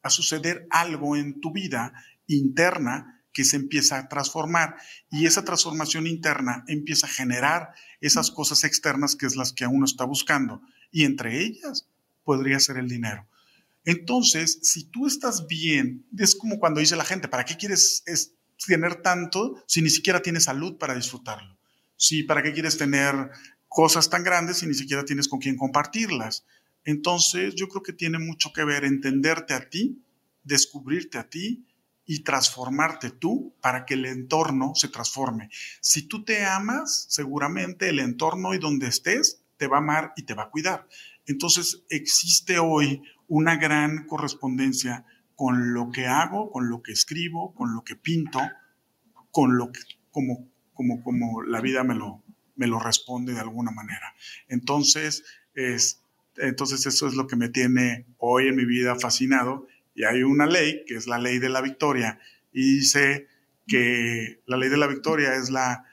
a suceder algo en tu vida interna que se empieza a transformar y esa transformación interna empieza a generar esas cosas externas que es las que uno está buscando y entre ellas podría ser el dinero. Entonces, si tú estás bien, es como cuando dice la gente, ¿para qué quieres tener tanto si ni siquiera tienes salud para disfrutarlo? Sí, ¿para qué quieres tener cosas tan grandes si ni siquiera tienes con quién compartirlas? Entonces, yo creo que tiene mucho que ver entenderte a ti, descubrirte a ti y transformarte tú para que el entorno se transforme. Si tú te amas, seguramente el entorno y donde estés te va a amar y te va a cuidar. Entonces, existe hoy una gran correspondencia con lo que hago, con lo que escribo, con lo que pinto, con lo que como como como la vida me lo me lo responde de alguna manera. Entonces, es entonces eso es lo que me tiene hoy en mi vida fascinado. Y hay una ley, que es la ley de la victoria, y dice que la ley de la victoria es, la,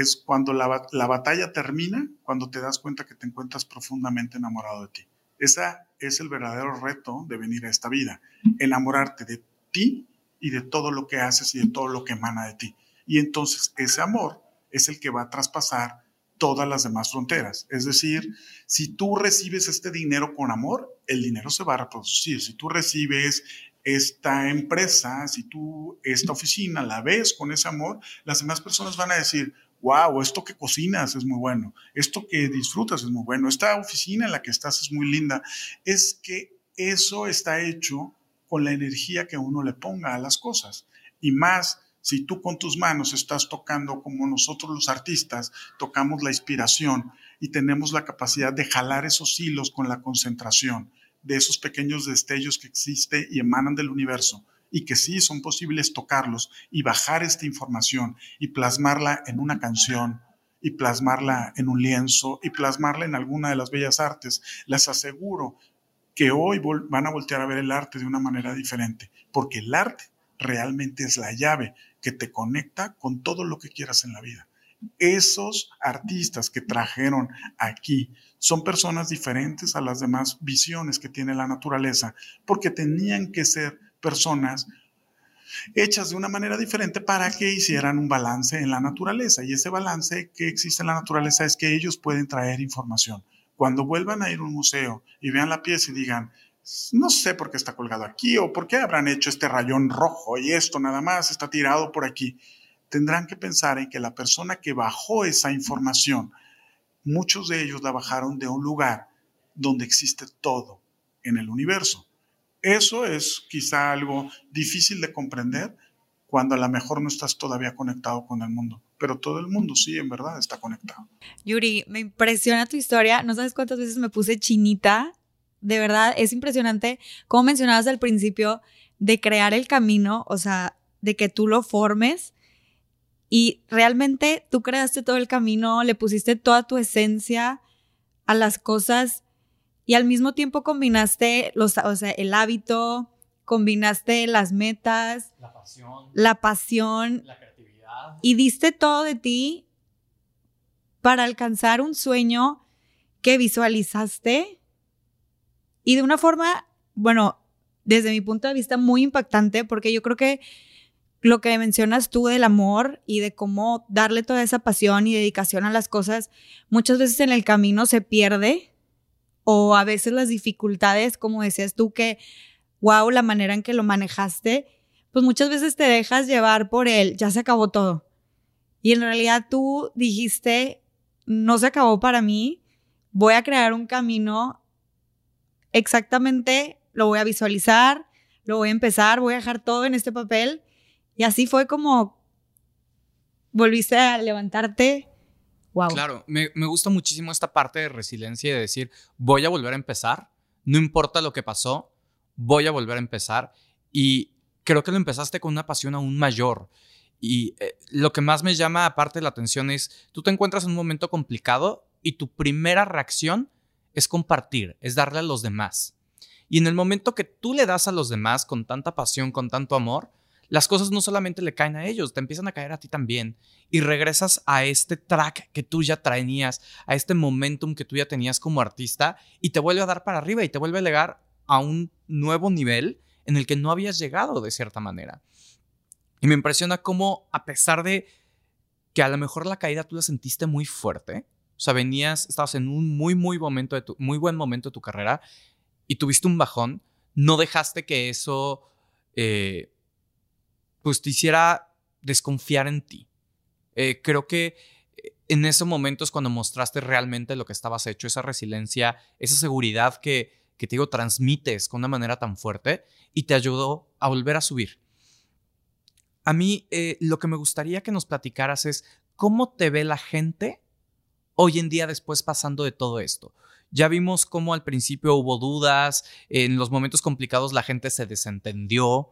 es cuando la, la batalla termina, cuando te das cuenta que te encuentras profundamente enamorado de ti. Ese es el verdadero reto de venir a esta vida, enamorarte de ti y de todo lo que haces y de todo lo que emana de ti. Y entonces ese amor es el que va a traspasar todas las demás fronteras. Es decir, si tú recibes este dinero con amor, el dinero se va a reproducir. Si tú recibes esta empresa, si tú esta oficina la ves con ese amor, las demás personas van a decir, wow, esto que cocinas es muy bueno, esto que disfrutas es muy bueno, esta oficina en la que estás es muy linda. Es que eso está hecho con la energía que uno le ponga a las cosas. Y más si tú con tus manos estás tocando como nosotros los artistas tocamos la inspiración y tenemos la capacidad de jalar esos hilos con la concentración de esos pequeños destellos que existen y emanan del universo y que sí son posibles tocarlos y bajar esta información y plasmarla en una canción y plasmarla en un lienzo y plasmarla en alguna de las bellas artes. Les aseguro que hoy van a voltear a ver el arte de una manera diferente, porque el arte realmente es la llave que te conecta con todo lo que quieras en la vida. Esos artistas que trajeron aquí son personas diferentes a las demás visiones que tiene la naturaleza, porque tenían que ser personas hechas de una manera diferente para que hicieran un balance en la naturaleza. Y ese balance que existe en la naturaleza es que ellos pueden traer información. Cuando vuelvan a ir a un museo y vean la pieza y digan, no sé por qué está colgado aquí o por qué habrán hecho este rayón rojo y esto nada más está tirado por aquí. Tendrán que pensar en que la persona que bajó esa información, muchos de ellos la bajaron de un lugar donde existe todo en el universo. Eso es quizá algo difícil de comprender cuando a lo mejor no estás todavía conectado con el mundo, pero todo el mundo sí, en verdad, está conectado. Yuri, me impresiona tu historia. No sabes cuántas veces me puse chinita de verdad es impresionante, como mencionabas al principio, de crear el camino, o sea, de que tú lo formes y realmente tú creaste todo el camino, le pusiste toda tu esencia a las cosas y al mismo tiempo combinaste los, o sea, el hábito, combinaste las metas, la pasión, la, pasión, la creatividad. y diste todo de ti para alcanzar un sueño que visualizaste y de una forma, bueno, desde mi punto de vista muy impactante, porque yo creo que lo que mencionas tú del amor y de cómo darle toda esa pasión y dedicación a las cosas, muchas veces en el camino se pierde o a veces las dificultades, como decías tú, que, wow, la manera en que lo manejaste, pues muchas veces te dejas llevar por él, ya se acabó todo. Y en realidad tú dijiste, no se acabó para mí, voy a crear un camino exactamente lo voy a visualizar, lo voy a empezar, voy a dejar todo en este papel. Y así fue como volviste a levantarte. Claro, me, me gusta muchísimo esta parte de resiliencia y de decir, voy a volver a empezar, no importa lo que pasó, voy a volver a empezar. Y creo que lo empezaste con una pasión aún mayor. Y eh, lo que más me llama aparte la atención es, tú te encuentras en un momento complicado y tu primera reacción es compartir, es darle a los demás. Y en el momento que tú le das a los demás con tanta pasión, con tanto amor, las cosas no solamente le caen a ellos, te empiezan a caer a ti también. Y regresas a este track que tú ya traías, a este momentum que tú ya tenías como artista, y te vuelve a dar para arriba y te vuelve a llegar a un nuevo nivel en el que no habías llegado de cierta manera. Y me impresiona cómo, a pesar de que a lo mejor la caída tú la sentiste muy fuerte, o sea, venías, estabas en un muy, muy, momento de tu, muy buen momento de tu carrera y tuviste un bajón, no dejaste que eso eh, pues te hiciera desconfiar en ti. Eh, creo que eh, en esos momentos cuando mostraste realmente lo que estabas hecho, esa resiliencia, esa seguridad que, que te digo, transmites con una manera tan fuerte y te ayudó a volver a subir. A mí lo que me gustaría que nos platicaras es cómo te ve la gente hoy en día después pasando de todo esto? Ya vimos cómo al principio hubo dudas, en los momentos complicados la gente se desentendió.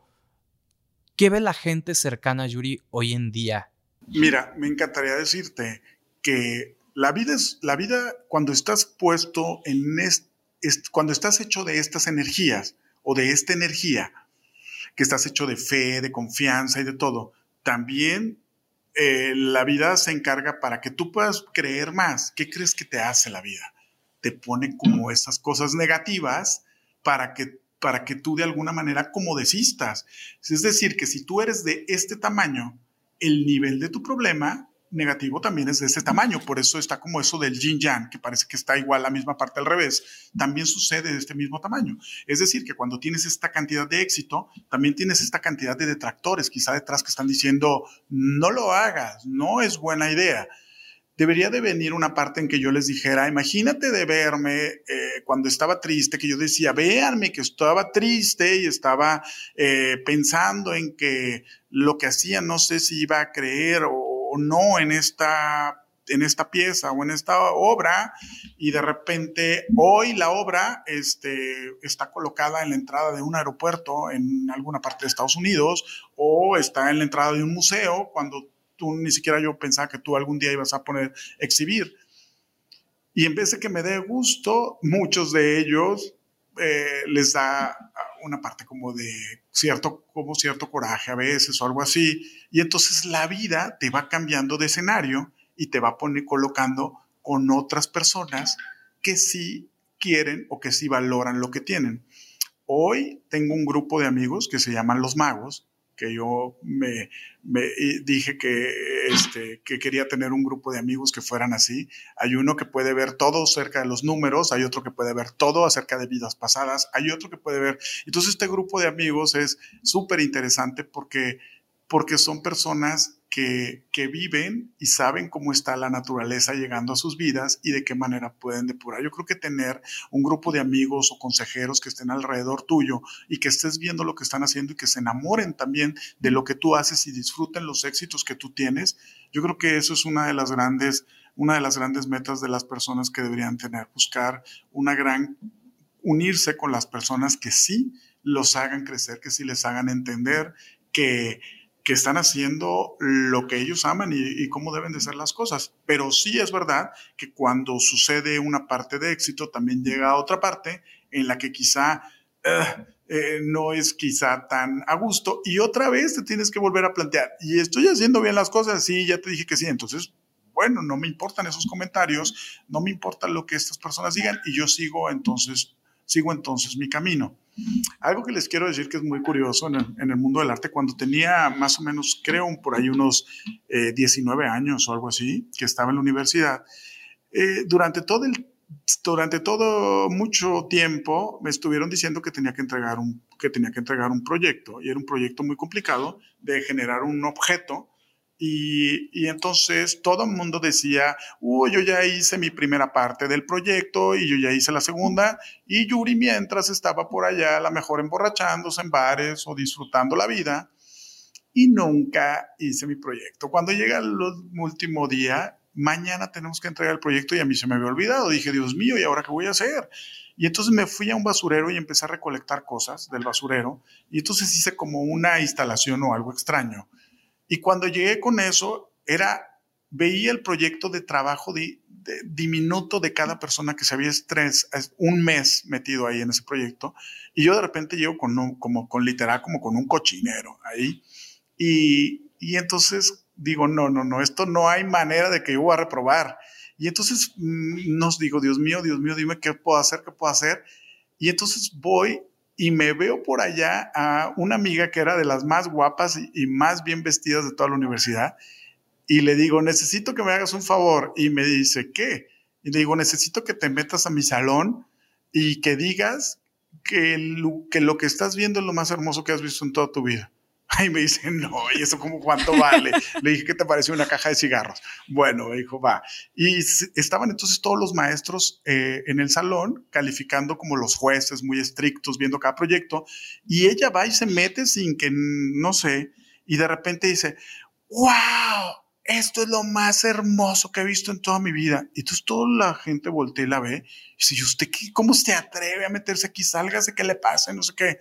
¿Qué ve la gente cercana a Yuri hoy en día? Mira, me encantaría decirte que la vida es la vida cuando estás puesto en cuando estás hecho de estas energías o de esta energía que estás hecho de fe, de confianza y de todo, también eh, la vida se encarga para que tú puedas creer más. ¿Qué crees que te hace la vida? Te pone como esas cosas negativas para que, para que tú de alguna manera como desistas. Es decir, que si tú eres de este tamaño, el nivel de tu problema negativo también es de ese tamaño, por eso está como eso del yin yang, que parece que está igual la misma parte al revés, también sucede de este mismo tamaño. Es decir, que cuando tienes esta cantidad de éxito, también tienes esta cantidad de detractores quizá detrás que están diciendo, no lo hagas, no es buena idea debería de venir una parte en que yo les dijera, imagínate de verme eh, cuando estaba triste, que yo decía, véanme que estaba triste y estaba eh, pensando en que lo que hacía no sé si iba a creer o, no en esta en esta pieza o en esta obra y de repente hoy la obra este, está colocada en la entrada de un aeropuerto en alguna parte de Estados Unidos o está en la entrada de un museo cuando tú ni siquiera yo pensaba que tú algún día ibas a poner exhibir. Y en vez de que me dé gusto, muchos de ellos eh, les da una parte como de cierto, como cierto coraje a veces o algo así. Y entonces la vida te va cambiando de escenario y te va poner, colocando con otras personas que sí quieren o que sí valoran lo que tienen. Hoy tengo un grupo de amigos que se llaman los magos, que yo me, dije que, este, que quería tener un grupo de amigos que fueran así. Hay uno que puede ver todo acerca de los números, hay otro que puede ver todo acerca de vidas pasadas, hay otro que puede ver. Entonces este grupo de amigos es súper interesante porque, porque son personas que, viven y saben cómo está la naturaleza llegando a sus vidas y de qué manera pueden depurar. Yo creo que tener un grupo de amigos o consejeros que estén alrededor tuyo y que estés viendo lo que están haciendo y que se enamoren también de lo que tú haces y disfruten los éxitos que tú tienes, yo creo que eso es una de las grandes, una de las grandes metas de las personas que deberían tener, buscar una gran, unirse con las personas que sí los hagan crecer, que sí les hagan entender que que están haciendo lo que ellos aman y, cómo deben de ser las cosas. Pero sí es verdad que cuando sucede una parte de éxito, también llega otra parte en la que quizá eh, eh, no es quizá tan a gusto y otra vez te tienes que volver a plantear, ¿y estoy haciendo bien las cosas? Sí, ya te dije que sí, entonces bueno, no me importan esos comentarios, no me importa lo que estas personas digan y yo sigo entonces, sigo entonces mi camino. Algo que les quiero decir que es muy curioso en el, mundo del arte, cuando tenía más o menos, creo, por ahí unos 19 eh, años o algo así, que estaba en la universidad, eh, durante todo el durante todo mucho tiempo me estuvieron diciendo que tenía que entregar un que tenía que entregar un proyecto y era un proyecto muy complicado de generar un objeto y, entonces todo el mundo decía, uy, yo ya hice mi primera parte del proyecto y yo ya hice la segunda. Y Yuri mientras estaba por allá, a lo mejor emborrachándose en bares o disfrutando la vida. Y nunca hice mi proyecto. Cuando llega el último día, mañana tenemos que entregar el proyecto y a mí se me había olvidado. Dije, Dios mío, ¿y ahora qué voy a hacer? Y entonces me fui a un basurero y empecé a recolectar cosas del basurero. Y entonces hice como una instalación o algo extraño y cuando llegué con eso, era, veía el proyecto de trabajo diminuto de cada persona que se había estrés, un mes metido ahí en ese proyecto. Y yo de repente llego con, como, con literal, como con un cochinero ahí. Y, y entonces digo, no, no, no, esto no hay manera de que yo voy a reprobar. Y entonces mm, nos digo, Dios mío, Dios mío, dime qué puedo hacer, qué puedo hacer. Y entonces voy y me veo por allá a una amiga que era de las más guapas y, más bien vestidas de toda la universidad y le digo, necesito que me hagas un favor y me dice, ¿qué? Y le digo, necesito que te metas a mi salón y que digas que que, lo que estás viendo es lo más hermoso que has visto en toda tu vida. Y me dice, no, ¿y eso como cuánto vale? Le dije, ¿qué te pareció una caja de cigarros? Bueno, me dijo, va. Y estaban entonces todos los maestros eh, en el salón calificando como los jueces muy estrictos, viendo cada proyecto. Y ella va y se mete sin que, no sé, y de repente dice, wow, esto es lo más hermoso que he visto en toda mi vida. Y entonces toda la gente voltea y la ve. Y dice, ¿y usted qué, cómo se atreve a meterse aquí? Sálgase, ¿qué le pasa? No sé qué.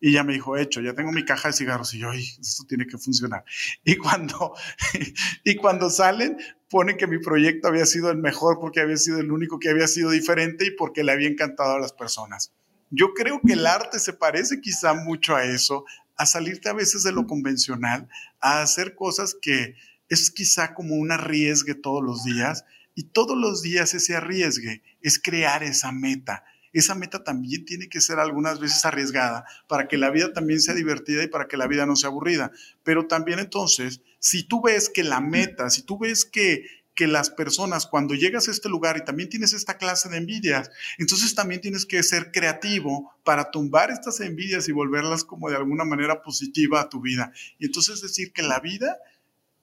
Y ya me dijo, hecho, ya tengo mi caja de cigarros. Y yo, ay, esto tiene que funcionar. Y cuando, y cuando salen, ponen que mi proyecto había sido el mejor porque había sido el único que había sido diferente y porque le había encantado a las personas. Yo creo que el arte se parece quizá mucho a eso, a salirte a veces de lo convencional, a hacer cosas que es quizá como un arriesgue todos los días. Y todos los días ese arriesgue es crear esa meta, esa meta también tiene que ser algunas veces arriesgada para que la vida también sea divertida y para que la vida no sea aburrida. Pero también entonces Si tú ves que la meta, si tú ves que, que las personas, cuando llegas a este lugar y también tienes esta clase de envidias, entonces también tienes que ser creativo para tumbar estas envidias y volverlas como de alguna manera positiva a tu vida. Y entonces decir que la vida,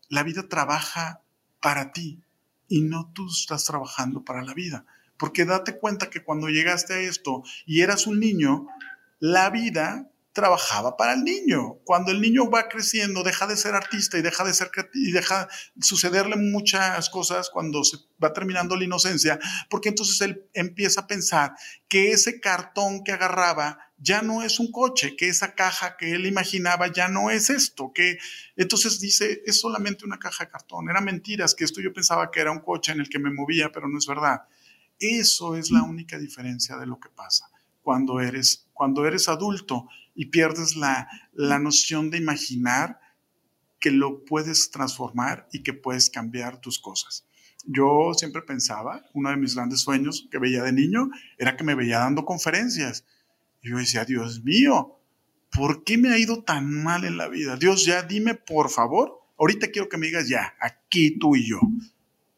la vida trabaja para ti y no tú estás trabajando para la vida. Porque date cuenta que cuando llegaste a esto y eras un niño, la vida trabajaba para el niño. Cuando el niño va creciendo, deja de ser artista y deja de ser y deja sucederle muchas cosas cuando se va terminando la inocencia, porque entonces él empieza a pensar que ese cartón que agarraba ya no es un coche, que esa caja que él imaginaba ya no es esto, que entonces dice, es solamente una caja de cartón, era mentiras, que esto yo pensaba que era un coche en el que me movía, pero no es verdad. Eso es la única diferencia de lo que pasa cuando eres, cuando eres adulto y pierdes la, la noción de imaginar que lo puedes transformar y que puedes cambiar tus cosas. Yo siempre pensaba, uno de mis grandes sueños que veía de niño era que me veía dando conferencias. Y yo decía, Dios mío, ¿por qué me ha ido tan mal en la vida? Dios, ya dime por favor, ahorita quiero que me digas ya, aquí tú y yo,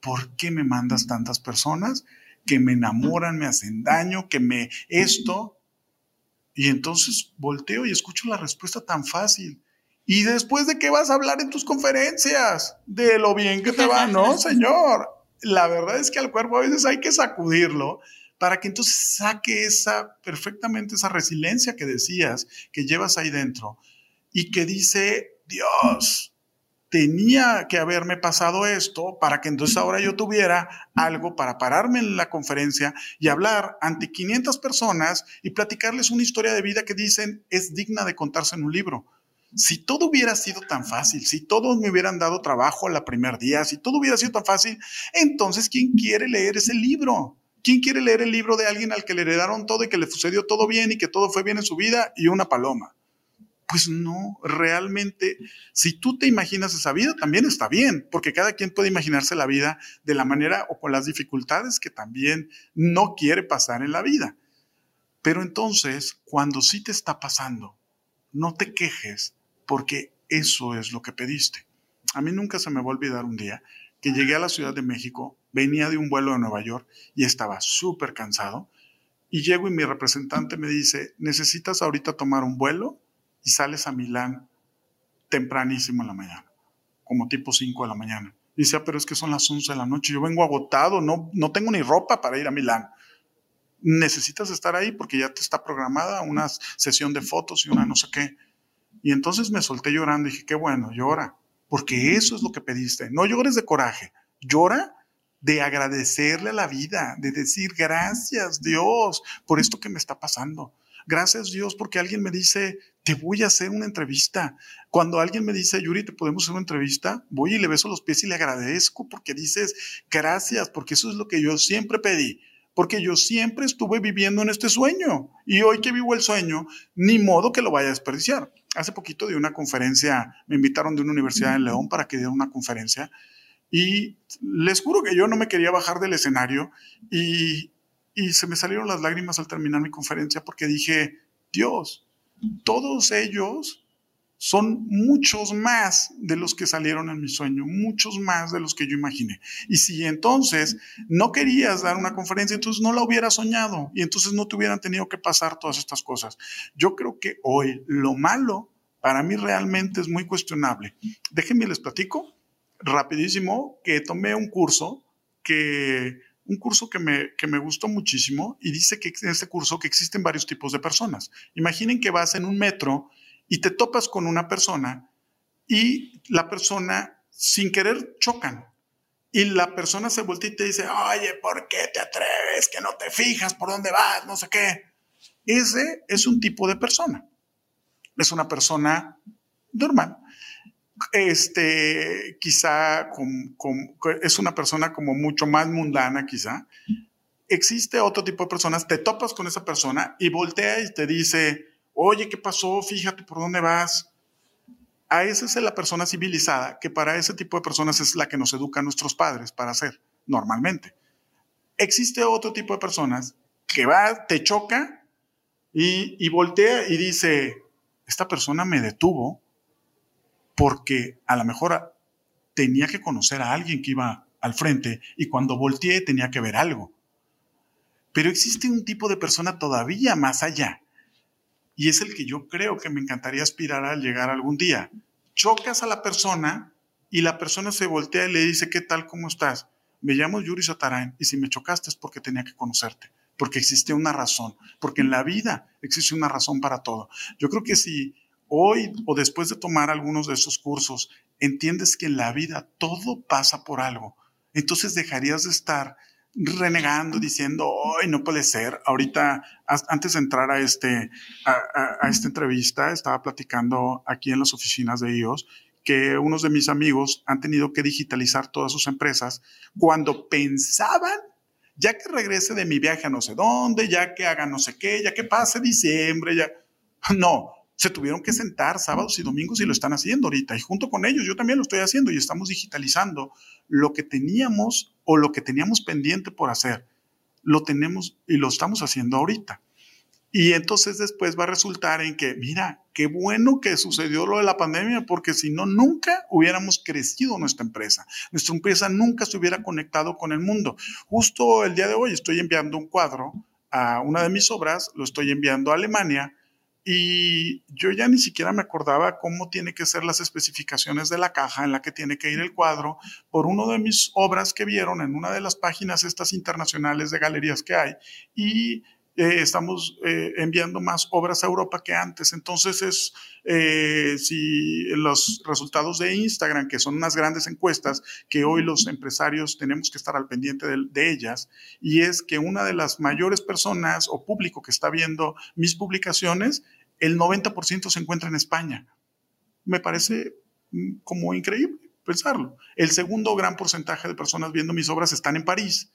¿por qué me mandas tantas personas que me enamoran, me hacen daño, que me esto? Y entonces volteo y escucho la respuesta tan fácil. ¿Y después de qué vas a hablar en tus conferencias? De lo bien que te va, ¿no, señor? La verdad es que al cuerpo a veces hay que sacudirlo para que entonces saque esa perfectamente esa resiliencia que decías que llevas ahí dentro y que dice, Dios, tenía que haberme pasado esto para que entonces ahora yo tuviera algo para pararme en la conferencia y hablar ante 500 personas y platicarles una historia de vida que dicen es digna de contarse en un libro. Si todo hubiera sido tan fácil, si todos me hubieran dado trabajo la primer día, si todo hubiera sido tan fácil, entonces ¿quién quiere leer ese libro? ¿Quién quiere leer el libro de alguien al que le heredaron todo y que le sucedió todo bien y que todo fue bien en su vida y una paloma? Pues no, realmente, si tú te imaginas esa vida, también está bien, porque cada quien puede imaginarse la vida de la manera o con las dificultades que también no quiere pasar en la vida. Pero entonces, cuando sí te está pasando, no te quejes, porque eso es lo que pediste. A mí nunca se me va a olvidar un día que llegué a la Ciudad de México, venía de un vuelo de Nueva York y estaba súper cansado. Y llego y mi representante me dice, ¿necesitas ahorita tomar un vuelo? Y sales a Milán tempranísimo en la mañana, como tipo 5 de la mañana. Dice, ah, pero es que son las 11 de la noche, yo vengo agotado, no, no tengo ni ropa para ir a Milán. Necesitas estar ahí porque ya te está programada una sesión de fotos y una no sé qué. Y entonces me solté llorando y dije, qué bueno, llora, porque eso es lo que pediste. No llores de coraje, llora de agradecerle a la vida, de decir gracias Dios por esto que me está pasando. Gracias Dios porque alguien me dice, te voy a hacer una entrevista. Cuando alguien me dice, Yuri, ¿te podemos hacer una entrevista? Voy y le beso los pies y le agradezco porque dices, gracias, porque eso es lo que yo siempre pedí. Porque yo siempre estuve viviendo en este sueño. Y hoy que vivo el sueño, ni modo que lo vaya a desperdiciar. Hace poquito di una conferencia, me invitaron de una universidad en León para que diera una conferencia. Y les juro que yo no me quería bajar del escenario y, y se me salieron las lágrimas al terminar mi conferencia porque dije, Dios, todos ellos son muchos más de los que salieron en mi sueño, muchos más de los que yo imaginé. Y si entonces no querías dar una conferencia, entonces no la hubieras soñado y entonces no te hubieran tenido que pasar todas estas cosas. Yo creo que hoy lo malo para mí realmente es muy cuestionable. Déjenme les platico rapidísimo que tomé un curso que un curso que me, que me gustó muchísimo y dice que en este curso que existen varios tipos de personas. Imaginen que vas en un metro y te topas con una persona y la persona sin querer chocan. Y la persona se voltea y te dice, oye, ¿por qué te atreves? Que no te fijas por dónde vas, no sé qué. Ese es un tipo de persona. Es una persona normal este, quizá es una persona como mucho más mundana, quizá. Existe otro tipo de personas, te topas con esa persona y voltea y te dice, oye, ¿qué pasó? Fíjate por dónde vas. A esa es la persona civilizada, que para ese tipo de personas es la que nos educan nuestros padres para hacer, normalmente. Existe otro tipo de personas que va, te choca y, y voltea y dice, esta persona me detuvo porque a lo mejor tenía que conocer a alguien que iba al frente y cuando volteé tenía que ver algo. Pero existe un tipo de persona todavía más allá y es el que yo creo que me encantaría aspirar a llegar algún día. Chocas a la persona y la persona se voltea y le dice, ¿qué tal? ¿Cómo estás? Me llamo Yuri Sotarain y si me chocaste es porque tenía que conocerte, porque existe una razón, porque en la vida existe una razón para todo. Yo creo que si hoy o después de tomar algunos de esos cursos entiendes que en la vida todo pasa por algo, entonces dejarías de estar renegando, diciendo, hoy no puede ser. Ahorita, antes de entrar a, este, a, esta entrevista, estaba platicando aquí en las oficinas de IOS que unos de mis amigos han tenido que digitalizar todas sus empresas cuando pensaban, ya que regrese de mi viaje a no sé dónde, ya que haga no sé qué, ya que pase diciembre, ya... No, se tuvieron que sentar sábados y domingos y lo están haciendo ahorita. Y junto con ellos yo también lo estoy haciendo y estamos digitalizando lo que teníamos o lo que teníamos pendiente por hacer. Lo tenemos y lo estamos haciendo ahorita. Y entonces después va a resultar en que, mira, qué bueno que sucedió lo de la pandemia, porque si no, nunca hubiéramos crecido nuestra empresa. Nuestra empresa nunca se hubiera conectado con el mundo. Justo el día de hoy estoy enviando un cuadro a una de mis obras, lo estoy enviando a Alemania y yo ya ni siquiera me acordaba cómo tiene que ser las especificaciones de la caja en la que tiene que ir el cuadro por uno de mis obras que vieron en una de las páginas estas internacionales de galerías que hay y eh, estamos eh, enviando más obras a Europa que antes. Entonces es eh, si los resultados de Instagram, que son unas grandes encuestas que hoy los empresarios tenemos que estar al pendiente de ellas, y es que una de las mayores personas o público que está viendo mis publicaciones el 90% se encuentra en España. Me parece mm, como increíble pensarlo. El segundo gran porcentaje de personas viendo mis obras están en París.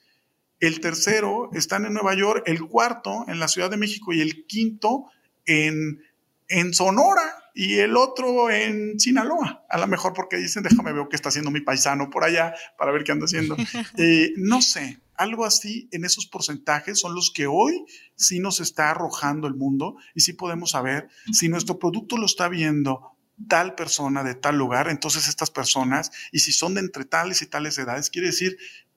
El tercero están en Nueva York, el cuarto en la Ciudad de México y el quinto en, en Sonora y el otro en Sinaloa. A lo mejor porque dicen, déjame ver qué está haciendo mi paisano por allá para ver qué anda haciendo. Eh, no sé, algo así en esos porcentajes son los que hoy sí nos está arrojando el mundo y sí podemos saber si nuestro producto lo está viendo tal persona de tal lugar, entonces estas personas, y si son de entre tales y tales edades, quiere decir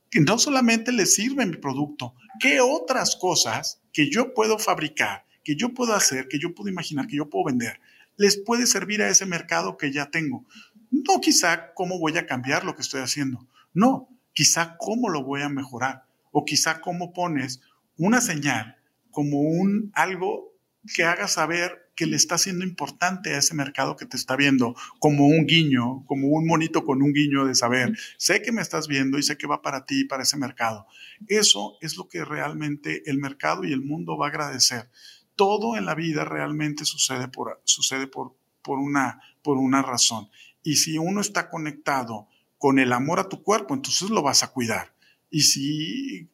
que no solamente les sirve mi producto, ¿qué otras cosas que yo puedo fabricar, que yo puedo hacer, que yo puedo imaginar, que yo puedo vender, les puede servir a ese mercado que ya tengo? No quizá cómo voy a cambiar lo que estoy haciendo, no, quizá cómo lo voy a mejorar o quizá cómo pones una señal como un algo que haga saber que le está siendo importante a ese mercado que te está viendo, como un guiño, como un monito con un guiño de saber, sé que me estás viendo y sé que va para ti y para ese mercado. Eso es lo que realmente el mercado y el mundo va a agradecer. Todo en la vida realmente sucede por, sucede por, por, una, por una razón. Y si uno está conectado con el amor a tu cuerpo, entonces lo vas a cuidar. Y si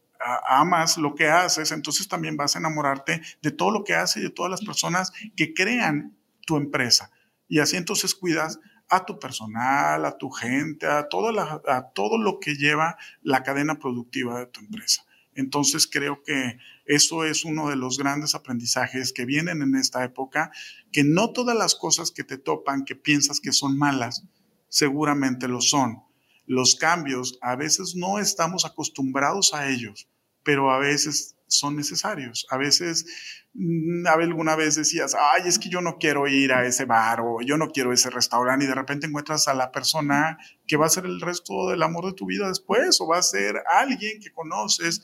amas lo que haces, entonces también vas a enamorarte de todo lo que hace y de todas las personas que crean tu empresa. Y así entonces cuidas a tu personal, a tu gente, a todo, a todo lo que lleva la cadena productiva de tu empresa. Entonces creo que eso es uno de los grandes aprendizajes que vienen en esta época, que no todas las cosas que te topan, que piensas que son malas, seguramente lo son los cambios a veces no estamos acostumbrados a ellos, pero a veces son necesarios. A veces, mm, alguna vez decías, ay, es que yo no quiero ir a ese bar o yo no quiero ese restaurante y de repente encuentras a la persona que va a ser el resto del amor de tu vida después o va a ser alguien que conoces.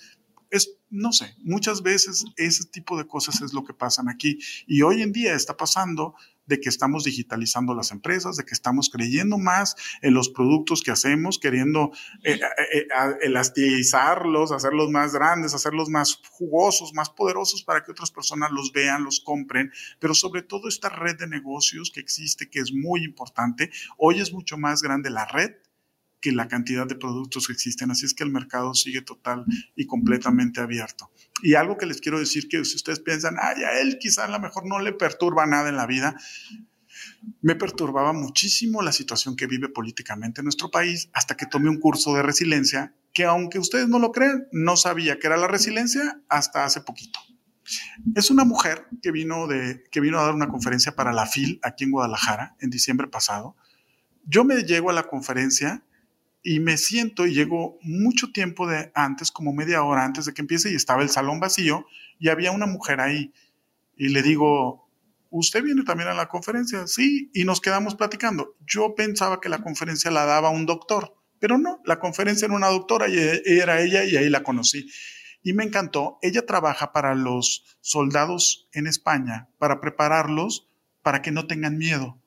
Es, no sé, muchas veces ese tipo de cosas es lo que pasan aquí y hoy en día está pasando de que estamos digitalizando las empresas, de que estamos creyendo más en los productos que hacemos, queriendo eh, eh, eh, elastizarlos, hacerlos más grandes, hacerlos más jugosos, más poderosos para que otras personas los vean, los compren, pero sobre todo esta red de negocios que existe, que es muy importante. Hoy es mucho más grande la red que la cantidad de productos que existen. Así es que el mercado sigue total y completamente abierto. Y algo que les quiero decir que si ustedes piensan, ay, a él quizá a lo mejor no le perturba nada en la vida, me perturbaba muchísimo la situación que vive políticamente nuestro país hasta que tomé un curso de resiliencia que aunque ustedes no lo crean, no sabía que era la resiliencia hasta hace poquito. Es una mujer que vino, de, que vino a dar una conferencia para la FIL aquí en Guadalajara en diciembre pasado. Yo me llego a la conferencia y me siento y llego mucho tiempo de antes, como media hora antes de que empiece y estaba el salón vacío y había una mujer ahí y le digo, ¿usted viene también a la conferencia? Sí, y nos quedamos platicando. Yo pensaba que la conferencia la daba un doctor, pero no, la conferencia era una doctora y era ella y ahí la conocí. Y me encantó, ella trabaja para los soldados en España, para prepararlos para que no tengan miedo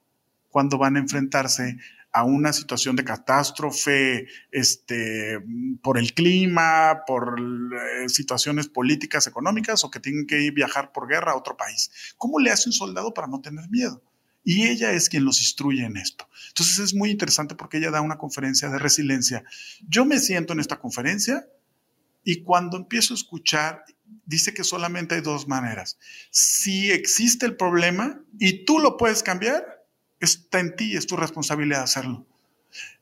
cuando van a enfrentarse a una situación de catástrofe este, por el clima, por eh, situaciones políticas, económicas o que tienen que viajar por guerra a otro país. ¿Cómo le hace un soldado para no tener miedo? Y ella es quien los instruye en esto. Entonces es muy interesante porque ella da una conferencia de resiliencia. Yo me siento en esta conferencia y cuando empiezo a escuchar, dice que solamente hay dos maneras. Si existe el problema y tú lo puedes cambiar, Está en ti, es tu responsabilidad hacerlo.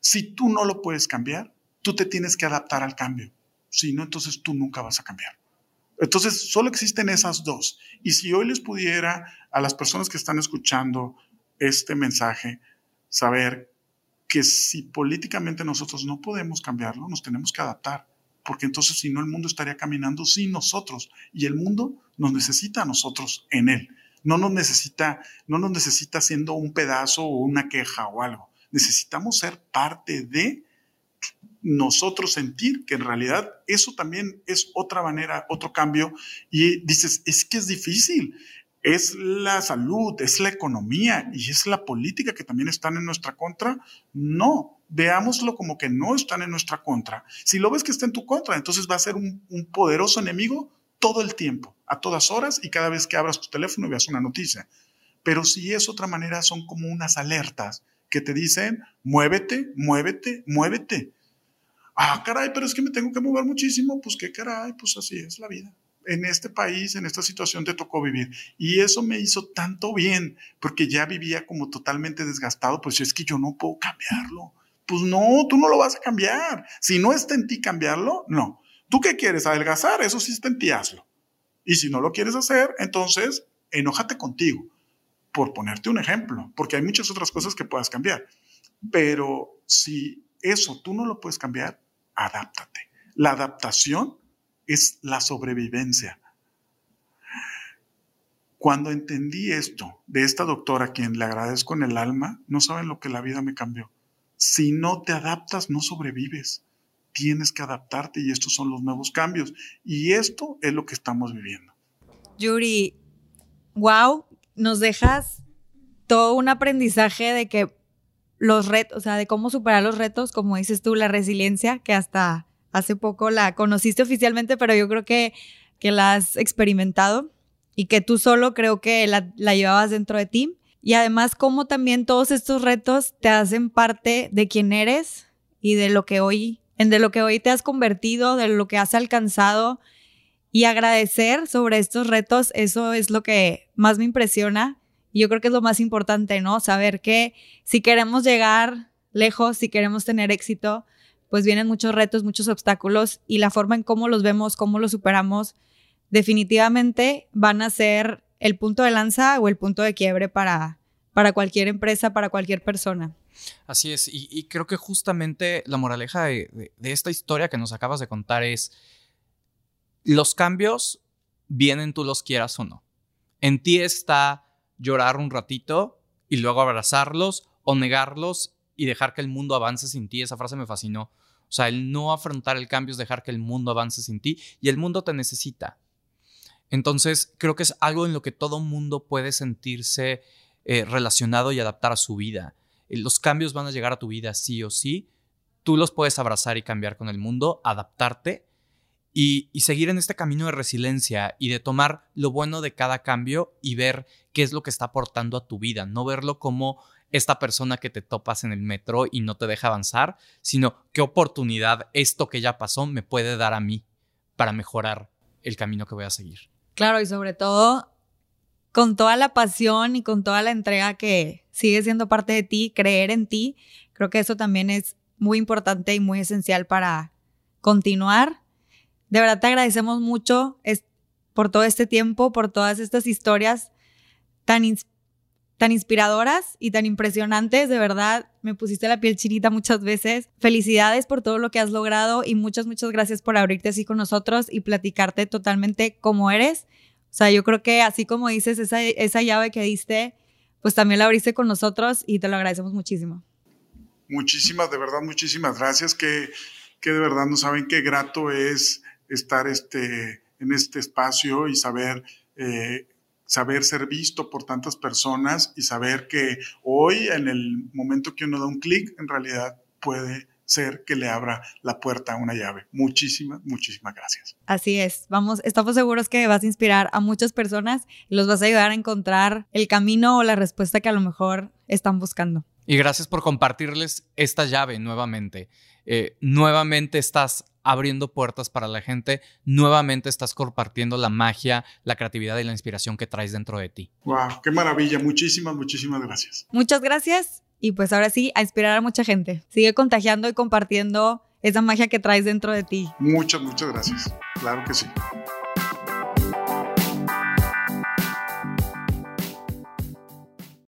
Si tú no lo puedes cambiar, tú te tienes que adaptar al cambio. Si no, entonces tú nunca vas a cambiar. Entonces, solo existen esas dos. Y si hoy les pudiera a las personas que están escuchando este mensaje saber que si políticamente nosotros no podemos cambiarlo, nos tenemos que adaptar, porque entonces si no el mundo estaría caminando sin nosotros y el mundo nos necesita a nosotros en él. No nos necesita, no nos necesita siendo un pedazo o una queja o algo. Necesitamos ser parte de nosotros sentir que en realidad eso también es otra manera, otro cambio. Y dices, es que es difícil. Es la salud, es la economía y es la política que también están en nuestra contra. No, veámoslo como que no están en nuestra contra. Si lo ves que está en tu contra, entonces va a ser un, un poderoso enemigo todo el tiempo, a todas horas y cada vez que abras tu teléfono y veas una noticia. Pero si es otra manera, son como unas alertas que te dicen, muévete, muévete, muévete. Ah, caray, pero es que me tengo que mover muchísimo. Pues qué caray, pues así es la vida. En este país, en esta situación te tocó vivir. Y eso me hizo tanto bien, porque ya vivía como totalmente desgastado, pues es que yo no puedo cambiarlo. Pues no, tú no lo vas a cambiar. Si no está en ti cambiarlo, no. ¿Tú qué quieres? Adelgazar, eso sí ti, hazlo. Y si no lo quieres hacer, entonces enójate contigo, por ponerte un ejemplo, porque hay muchas otras cosas que puedas cambiar. Pero si eso tú no lo puedes cambiar, adáptate. La adaptación es la sobrevivencia. Cuando entendí esto de esta doctora, a quien le agradezco en el alma, no saben lo que la vida me cambió. Si no te adaptas, no sobrevives tienes que adaptarte y estos son los nuevos cambios. Y esto es lo que estamos viviendo. Yuri, wow, nos dejas todo un aprendizaje de que los retos, o sea, de cómo superar los retos, como dices tú, la resiliencia, que hasta hace poco la conociste oficialmente, pero yo creo que, que la has experimentado y que tú solo creo que la, la llevabas dentro de ti. Y además, cómo también todos estos retos te hacen parte de quién eres y de lo que hoy en de lo que hoy te has convertido, de lo que has alcanzado y agradecer sobre estos retos, eso es lo que más me impresiona y yo creo que es lo más importante, ¿no? Saber que si queremos llegar lejos, si queremos tener éxito, pues vienen muchos retos, muchos obstáculos y la forma en cómo los vemos, cómo los superamos, definitivamente van a ser el punto de lanza o el punto de quiebre para, para cualquier empresa, para cualquier persona. Así es, y, creo que justamente la moraleja de, esta historia que nos acabas de contar es, los cambios vienen tú los quieras o no. En ti está llorar un ratito y luego abrazarlos o negarlos y dejar que el mundo avance sin ti. Esa frase me fascinó. O sea, el no afrontar el cambio es dejar que el mundo avance sin ti y el mundo te necesita. Entonces, creo que es algo en lo que todo mundo puede sentirse eh, relacionado y adaptar a su vida. Eh, los cambios van a llegar a tu vida sí o sí. Tú los puedes abrazar y cambiar con el mundo, adaptarte y, seguir en este camino de resiliencia y de tomar lo bueno de cada cambio y ver qué es lo que está aportando a tu vida. No verlo como esta persona que te topas en el metro y no te deja avanzar, sino qué oportunidad esto que ya pasó me puede dar a mí para mejorar el camino que voy a seguir. Claro, y sobre todo con toda la pasión y con toda la entrega que sigue siendo parte de ti, creer en ti. Creo que eso también es muy importante y muy esencial para continuar. De verdad te agradecemos mucho por todo este tiempo, por todas estas historias tan tan inspiradoras y tan impresionantes. De verdad, me pusiste la piel chinita muchas veces. Felicidades por todo lo que has logrado y muchas, muchas gracias por abrirte así con nosotros y platicarte totalmente como eres. O sea, yo creo que así como dices, esa, esa llave que diste, pues también la abriste con nosotros y te lo agradecemos muchísimo. Muchísimas, de verdad, muchísimas gracias. Que, que de verdad no saben qué grato es estar este, en este espacio y saber eh, saber ser visto por tantas personas y saber que hoy, en el momento que uno da un clic, en realidad puede ser que le abra la puerta a una llave. Muchísimas, muchísimas gracias. Así es. Vamos, estamos seguros que vas a inspirar a muchas personas y los vas a ayudar a encontrar el camino o la respuesta que a lo mejor están buscando. Y gracias por compartirles esta llave nuevamente. Eh, nuevamente estás abriendo puertas para la gente, nuevamente estás compartiendo la magia, la creatividad y la inspiración que traes dentro de ti. ¡Wow! ¡Qué maravilla! Muchísimas, muchísimas gracias. Muchas gracias y pues ahora sí, a inspirar a mucha gente. Sigue contagiando y compartiendo esa magia que traes dentro de ti. Muchas, muchas gracias. Claro que sí.